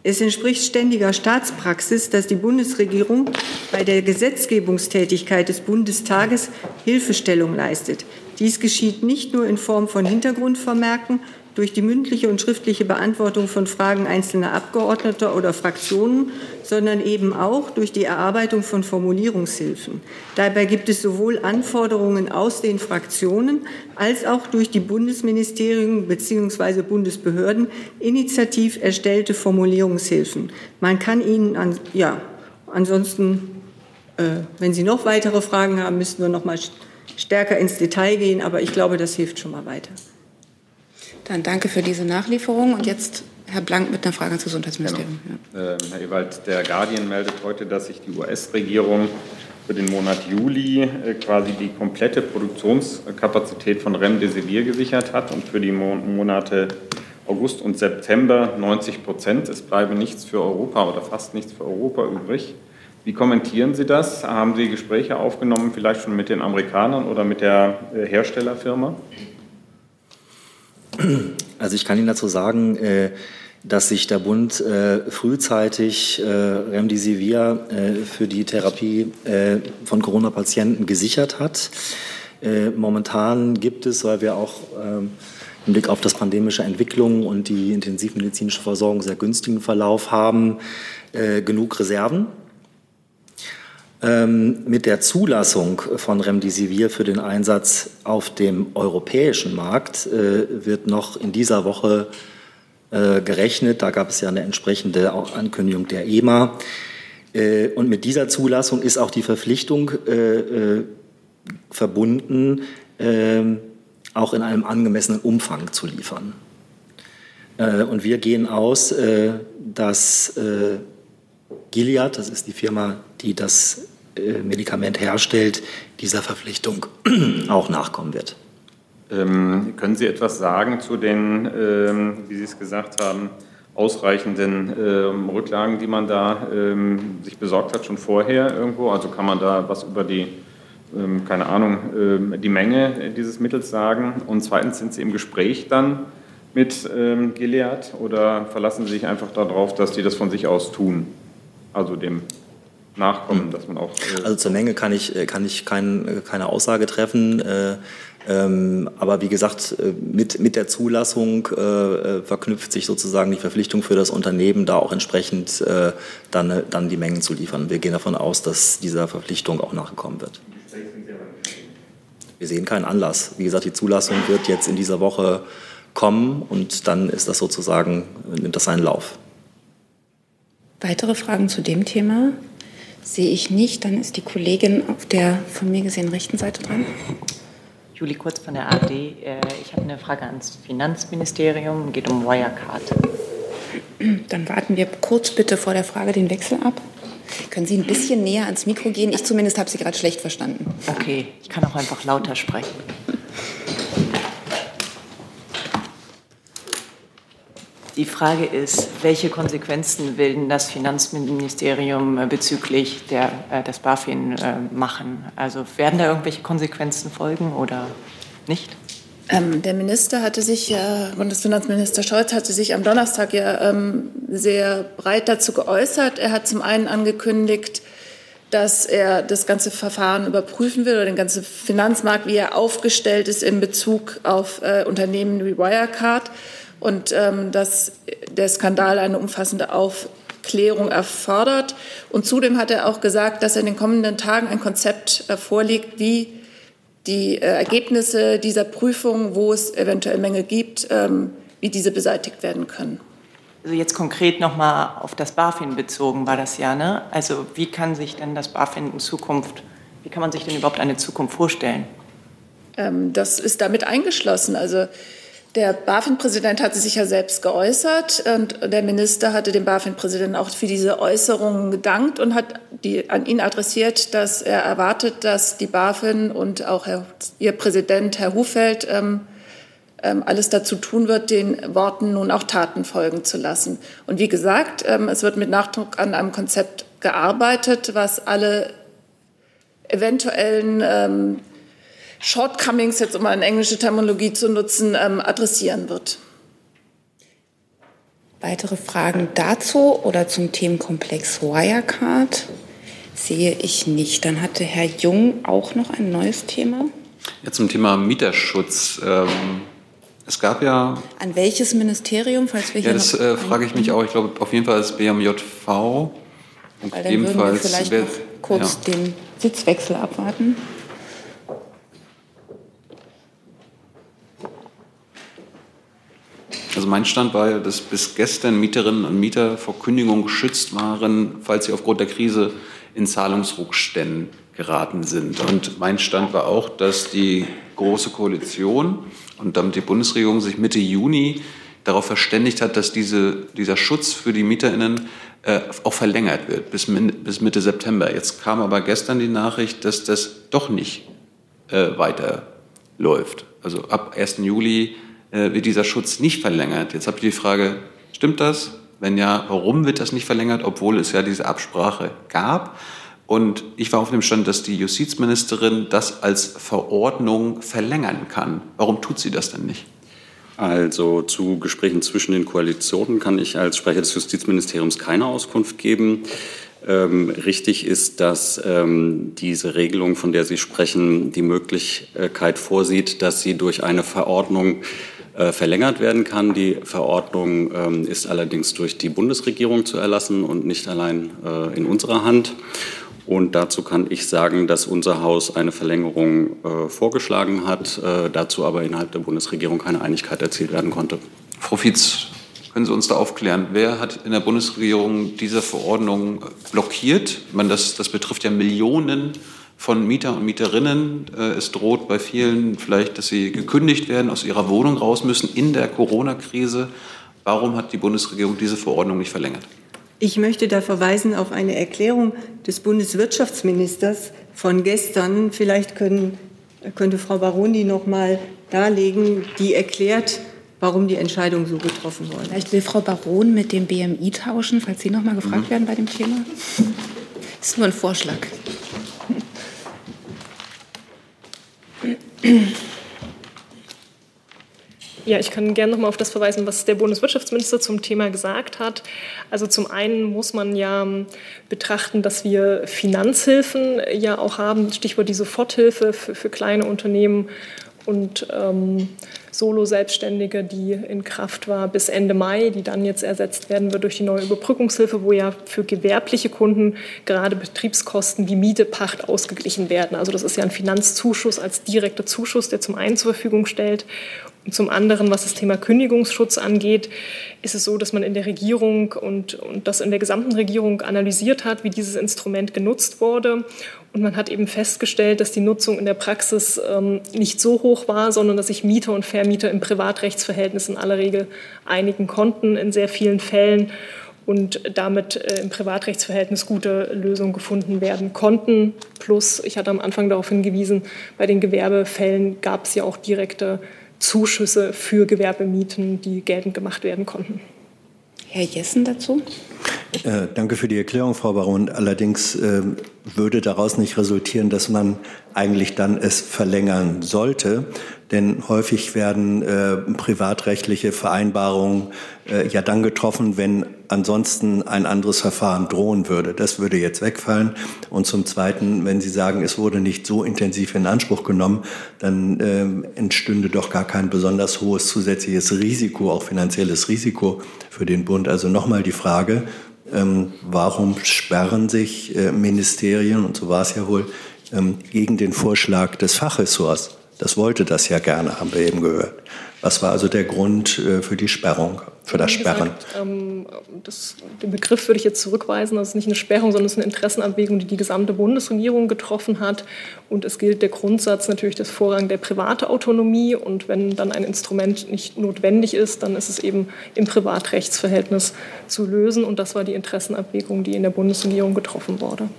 Es entspricht ständiger Staatspraxis, dass die Bundesregierung bei der Gesetzgebungstätigkeit des Bundestages Hilfestellung leistet. Dies geschieht nicht nur in Form von Hintergrundvermerken durch die mündliche und schriftliche Beantwortung von Fragen einzelner Abgeordneter oder Fraktionen, sondern eben auch durch die Erarbeitung von Formulierungshilfen. Dabei gibt es sowohl Anforderungen aus den Fraktionen als auch durch die Bundesministerien bzw. Bundesbehörden initiativ erstellte Formulierungshilfen. Man kann ihnen, an, ja, ansonsten, äh, wenn Sie noch weitere Fragen haben, müssten wir noch mal stärker ins Detail gehen, aber ich glaube, das hilft schon mal weiter. Dann danke für diese Nachlieferung. Und jetzt Herr Blank mit einer Frage ans Gesundheitsministerium. Ähm, Herr Ewald, der Guardian meldet heute, dass sich die US-Regierung für den Monat Juli äh, quasi die komplette Produktionskapazität von Remdesivir gesichert hat und für die Mon Monate August und September 90 Prozent. Es bleibe nichts für Europa oder fast nichts für Europa übrig. Wie kommentieren Sie das? Haben Sie Gespräche aufgenommen, vielleicht schon mit den Amerikanern oder mit der äh, Herstellerfirma? Also ich kann Ihnen dazu sagen, äh, dass sich der Bund äh, frühzeitig äh, Remdesivir für die Therapie von Corona-Patienten gesichert hat. Momentan gibt es, weil wir auch ähm, im Blick auf das pandemische Entwicklung und die intensivmedizinische Versorgung sehr günstigen Verlauf haben, genug Reserven. Ähm, mit der Zulassung von Remdesivir für den Einsatz auf dem europäischen Markt äh, wird noch in dieser Woche äh, gerechnet. Da gab es ja eine entsprechende Ankündigung der EMA. Äh, und mit dieser Zulassung ist auch die Verpflichtung verbunden, ähm, auch in einem angemessenen Umfang zu liefern. Und wir gehen aus, dass Gilead, das ist die Firma, die das Medikament herstellt, dieser Verpflichtung auch nachkommen wird. Ähm, können Sie etwas sagen zu den, ähm, wie Sie es gesagt haben, ausreichenden ähm, Rücklagen, die man da ähm, sich besorgt hat, schon vorher irgendwo? Also kann man da was über die, ähm, keine Ahnung, ähm, die Menge dieses Mittels sagen? Und zweitens, sind Sie im Gespräch dann mit Gilead oder verlassen Sie sich einfach darauf, dass die das von sich aus tun? Also dem nachkommen, dass man auch. Äh also zur Menge kann ich, kann ich kein, keine Aussage treffen. Äh, ähm, aber wie gesagt, äh, mit, mit der Zulassung äh, verknüpft sich sozusagen die Verpflichtung für das Unternehmen, da auch entsprechend äh, dann, dann die Mengen zu liefern. Wir gehen davon aus, dass dieser Verpflichtung auch nachgekommen wird. Wir sehen keinen Anlass. Wie gesagt, die Zulassung wird jetzt in dieser Woche kommen und dann ist das sozusagen, nimmt das seinen Lauf. Weitere Fragen zu dem Thema? Sehe ich nicht. Dann ist die Kollegin auf der von mir gesehen rechten Seite dran. Julie Kurz von der ARD. Ich habe eine Frage ans Finanzministerium. Geht um Wirecard. Dann warten wir kurz bitte vor der Frage den Wechsel ab. Können Sie ein bisschen näher ans Mikro gehen? Ich zumindest habe Sie gerade schlecht verstanden. Okay, ich kann auch einfach lauter sprechen. Die Frage ist, welche Konsequenzen will das Finanzministerium bezüglich der, äh, des BaFin äh, machen? Also werden da irgendwelche Konsequenzen folgen oder nicht? Ähm, der Minister hatte sich ja, Bundesfinanzminister Scholz hatte sich am Donnerstag ja ähm, sehr breit dazu geäußert. Er hat zum einen angekündigt, dass er das ganze Verfahren überprüfen will oder den ganzen Finanzmarkt, wie er aufgestellt ist in Bezug auf äh, Unternehmen wie Wirecard und ähm, dass der Skandal eine umfassende Aufklärung erfordert. Und zudem hat er auch gesagt, dass er in den kommenden Tagen ein Konzept äh, vorlegt, wie die äh, Ergebnisse dieser Prüfung, wo es eventuell Mängel gibt, ähm, wie diese beseitigt werden können. Also jetzt konkret nochmal auf das BaFin bezogen war das ja, ne? Also wie kann sich denn das BaFin in Zukunft, wie kann man sich denn überhaupt eine Zukunft vorstellen? Ähm, das ist damit eingeschlossen. Also der BaFin-Präsident hatte sich ja selbst geäußert und der Minister hatte dem BaFin-Präsidenten auch für diese Äußerungen gedankt und hat die, an ihn adressiert, dass er erwartet, dass die BaFin und auch Herr, ihr Präsident, Herr Hufeld, ähm, ähm, alles dazu tun wird, den Worten nun auch Taten folgen zu lassen. Und wie gesagt, ähm, es wird mit Nachdruck an einem Konzept gearbeitet, was alle eventuellen ähm, Shortcomings, jetzt um eine englische Terminologie zu nutzen, ähm, adressieren wird. Weitere Fragen dazu oder zum Themenkomplex Wirecard sehe ich nicht. Dann hatte Herr Jung auch noch ein neues Thema. Ja, zum Thema Mieterschutz. Ähm, es gab ja. An welches Ministerium, falls wir hier Ja, das äh, frage ich mich auch. Ich glaube, auf jeden Fall ist BMJV. Und Weil dann würden wir vielleicht noch kurz ja. den Sitzwechsel abwarten. Also mein Stand war ja, dass bis gestern Mieterinnen und Mieter vor Kündigung geschützt waren, falls sie aufgrund der Krise in Zahlungsrückständen geraten sind. Und mein Stand war auch, dass die Große Koalition und damit die Bundesregierung sich Mitte Juni darauf verständigt hat, dass diese, dieser Schutz für die MieterInnen äh, auch verlängert wird bis, min- bis Mitte September. Jetzt kam aber gestern die Nachricht, dass das doch nicht äh, weiterläuft. Also ab 1. Juli äh, wird dieser Schutz nicht verlängert. Jetzt habe ich die Frage, stimmt das? Wenn ja, warum wird das nicht verlängert, obwohl es ja diese Absprache gab? Und ich war auf dem Stand, dass die Justizministerin das als Verordnung verlängern kann. Warum tut sie das denn nicht? Also zu Gesprächen zwischen den Koalitionen kann ich als Sprecher des Justizministeriums keine Auskunft geben. Ähm, richtig ist, dass ähm, diese Regelung, von der Sie sprechen, die Möglichkeit vorsieht, dass sie durch eine Verordnung äh, verlängert werden kann. Die Verordnung ähm, ist allerdings durch die Bundesregierung zu erlassen und nicht allein äh, in unserer Hand. Und dazu kann ich sagen, dass unser Haus eine Verlängerung äh, vorgeschlagen hat, äh, dazu aber innerhalb der Bundesregierung keine Einigkeit erzielt werden konnte. Frau Fietz, können Sie uns da aufklären? Wer hat in der Bundesregierung diese Verordnung blockiert? Meine, das, das betrifft ja Millionen von Mieter und Mieterinnen. Äh, Es droht bei vielen vielleicht, dass sie gekündigt werden, aus ihrer Wohnung raus müssen in der Corona-Krise. Warum hat die Bundesregierung diese Verordnung nicht verlängert? Ich möchte da verweisen auf eine Erklärung des Bundeswirtschaftsministers von gestern. Vielleicht können, könnte Frau Baroni noch mal darlegen, die erklärt, warum die Entscheidung so getroffen wurde. Vielleicht will Frau Baron mit dem BMI tauschen, falls Sie noch mal gefragt werden bei dem Thema. Das ist nur ein Vorschlag. Ja, ich kann gerne noch mal auf das verweisen, was der Bundeswirtschaftsminister zum Thema gesagt hat. Also zum einen muss man ja ähm, betrachten, dass wir Finanzhilfen ja auch haben, Stichwort die Soforthilfe für, für kleine Unternehmen und ähm, Solo-Selbstständige, die in Kraft war bis Ende Mai, die dann jetzt ersetzt werden wird durch die neue Überbrückungshilfe, wo ja für gewerbliche Kunden gerade Betriebskosten wie Miete, Pacht ausgeglichen werden. Also das ist ja ein Finanzzuschuss als direkter Zuschuss, der zum einen zur Verfügung stellt und zum anderen, was das Thema Kündigungsschutz angeht, ist es so, dass man in der Regierung und, und das in der gesamten Regierung analysiert hat, wie dieses Instrument genutzt wurde. Und man hat eben festgestellt, dass die Nutzung in der Praxis ähm, nicht so hoch war, sondern dass sich Mieter und Vermieter im Privatrechtsverhältnis in aller Regel einigen konnten in sehr vielen Fällen und damit äh, im Privatrechtsverhältnis gute Lösungen gefunden werden konnten. Plus, ich hatte am Anfang darauf hingewiesen, bei den Gewerbefällen gab es ja auch direkte Zuschüsse für Gewerbemieten, die geltend gemacht werden konnten. Herr Jessen dazu? Äh, danke für die Erklärung, Frau Baron. Allerdings äh, würde daraus nicht resultieren, dass man eigentlich dann es verlängern sollte. Denn häufig werden äh, privatrechtliche Vereinbarungen äh, ja dann getroffen, wenn ansonsten ein anderes Verfahren drohen würde. Das würde jetzt wegfallen. Und zum Zweiten, wenn Sie sagen, es wurde nicht so intensiv in Anspruch genommen, dann äh, entstünde doch gar kein besonders hohes zusätzliches Risiko, auch finanzielles Risiko für den Bund. Also nochmal die Frage, ähm, warum sperren sich äh, Ministerien, und so war es ja wohl, ähm, gegen den Vorschlag des Fachressorts? Das wollte das ja gerne, haben wir eben gehört. Was war also der Grund äh, für die Sperrung, für das Sperren? Gesagt, ähm, das, den Begriff würde ich jetzt zurückweisen. Das ist nicht eine Sperrung, sondern es ist eine Interessenabwägung, die die gesamte Bundesregierung getroffen hat. Und es gilt der Grundsatz natürlich des Vorrang der private Autonomie. Und wenn dann ein Instrument nicht notwendig ist, dann ist es eben im Privatrechtsverhältnis zu lösen. Und das war die Interessenabwägung, die in der Bundesregierung getroffen wurde.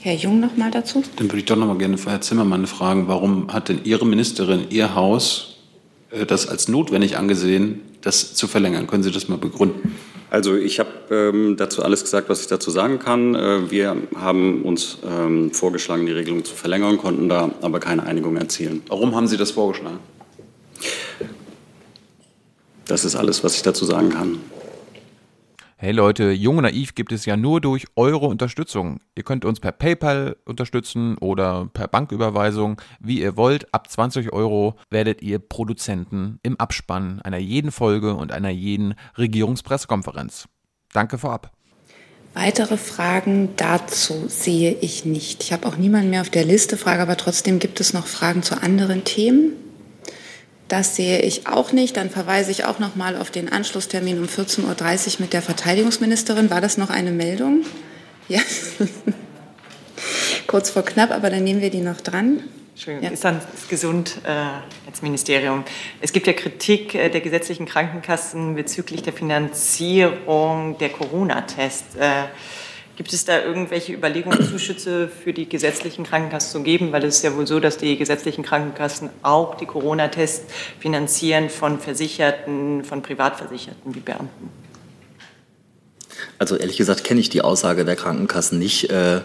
Herr Jung noch mal dazu. Dann würde ich doch noch mal gerne Herr Zimmermann fragen, warum hat denn Ihre Ministerin, Ihr Haus äh, das als notwendig angesehen, das zu verlängern? Können Sie das mal begründen? Also ich habe ähm, dazu alles gesagt, was ich dazu sagen kann. Äh, wir haben uns ähm, vorgeschlagen, die Regelung zu verlängern, konnten da aber keine Einigung erzielen. Warum haben Sie das vorgeschlagen? Das ist alles, was ich dazu sagen kann. Hey Leute, Jung und Naiv gibt es ja nur durch eure Unterstützung. Ihr könnt uns per PayPal unterstützen oder per Banküberweisung, wie ihr wollt. Ab 20 Euro werdet ihr Produzenten im Abspann einer jeden Folge und einer jeden Regierungspressekonferenz. Danke vorab. Weitere Fragen dazu sehe ich nicht. Ich habe auch niemanden mehr auf der Liste, frage aber trotzdem, gibt es noch Fragen zu anderen Themen? Das sehe ich auch nicht. Dann verweise ich auch noch mal auf den Anschlusstermin um 14.30 Uhr mit der Verteidigungsministerin. War das noch eine Meldung? Ja. Kurz vor knapp, aber dann nehmen wir die noch dran. Entschuldigung, ja. ist dann gesund äh, als Ministerium. Es gibt ja Kritik äh, der gesetzlichen Krankenkassen bezüglich der Finanzierung der Corona-Tests. Äh, Gibt es da irgendwelche Überlegungen, Zuschüsse für die gesetzlichen Krankenkassen zu geben? Weil es ist ja wohl so, dass die gesetzlichen Krankenkassen auch die Corona-Tests finanzieren von Versicherten, von Privatversicherten wie Beamten. Also ehrlich gesagt kenne ich die Aussage der Krankenkassen nicht. Äh,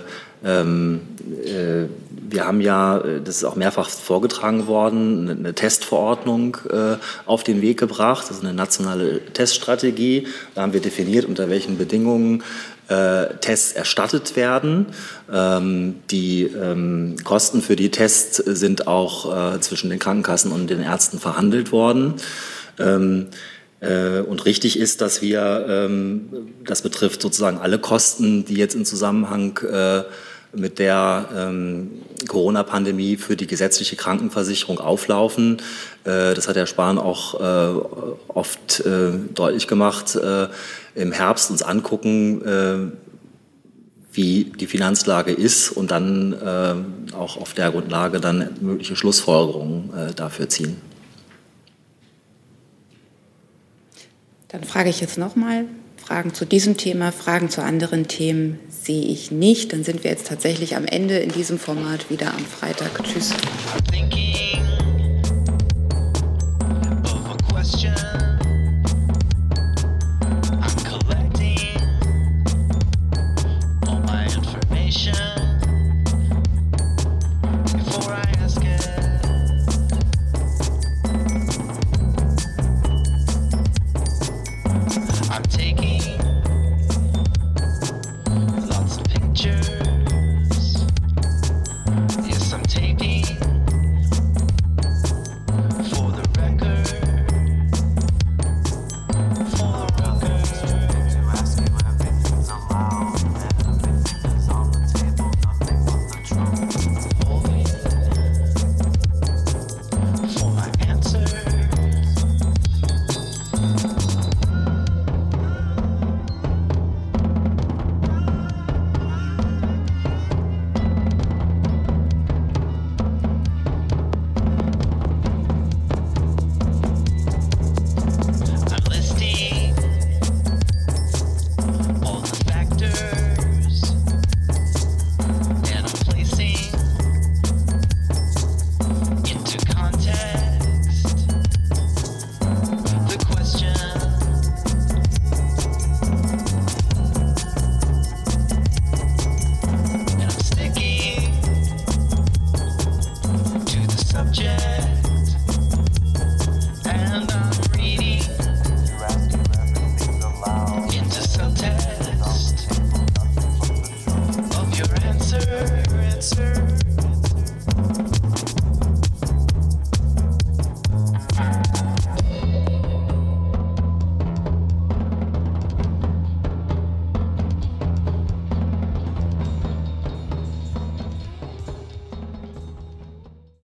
ähm, äh, wir haben ja, äh, das ist auch mehrfach vorgetragen worden, eine Testverordnung auf den Weg gebracht. Das ist eine nationale Teststrategie. Da haben wir definiert, unter welchen Bedingungen äh, Tests erstattet werden. Ähm, die ähm, Kosten für die Tests sind auch äh, zwischen den Krankenkassen und den Ärzten verhandelt worden. Ähm, äh, und richtig ist, dass wir, ähm, das betrifft sozusagen alle Kosten, die jetzt im Zusammenhang äh, mit der ähm, Corona-Pandemie für die gesetzliche Krankenversicherung auflaufen. Äh, das hat Herr Spahn auch äh, oft äh, deutlich gemacht im Herbst uns angucken, äh, wie die Finanzlage ist und dann äh, auch auf der Grundlage dann mögliche Schlussfolgerungen äh, dafür ziehen. Dann frage ich jetzt nochmal, Fragen zu diesem Thema, Fragen zu anderen Themen sehe ich nicht. Dann sind wir jetzt tatsächlich am Ende in diesem Format wieder am Freitag. Tschüss.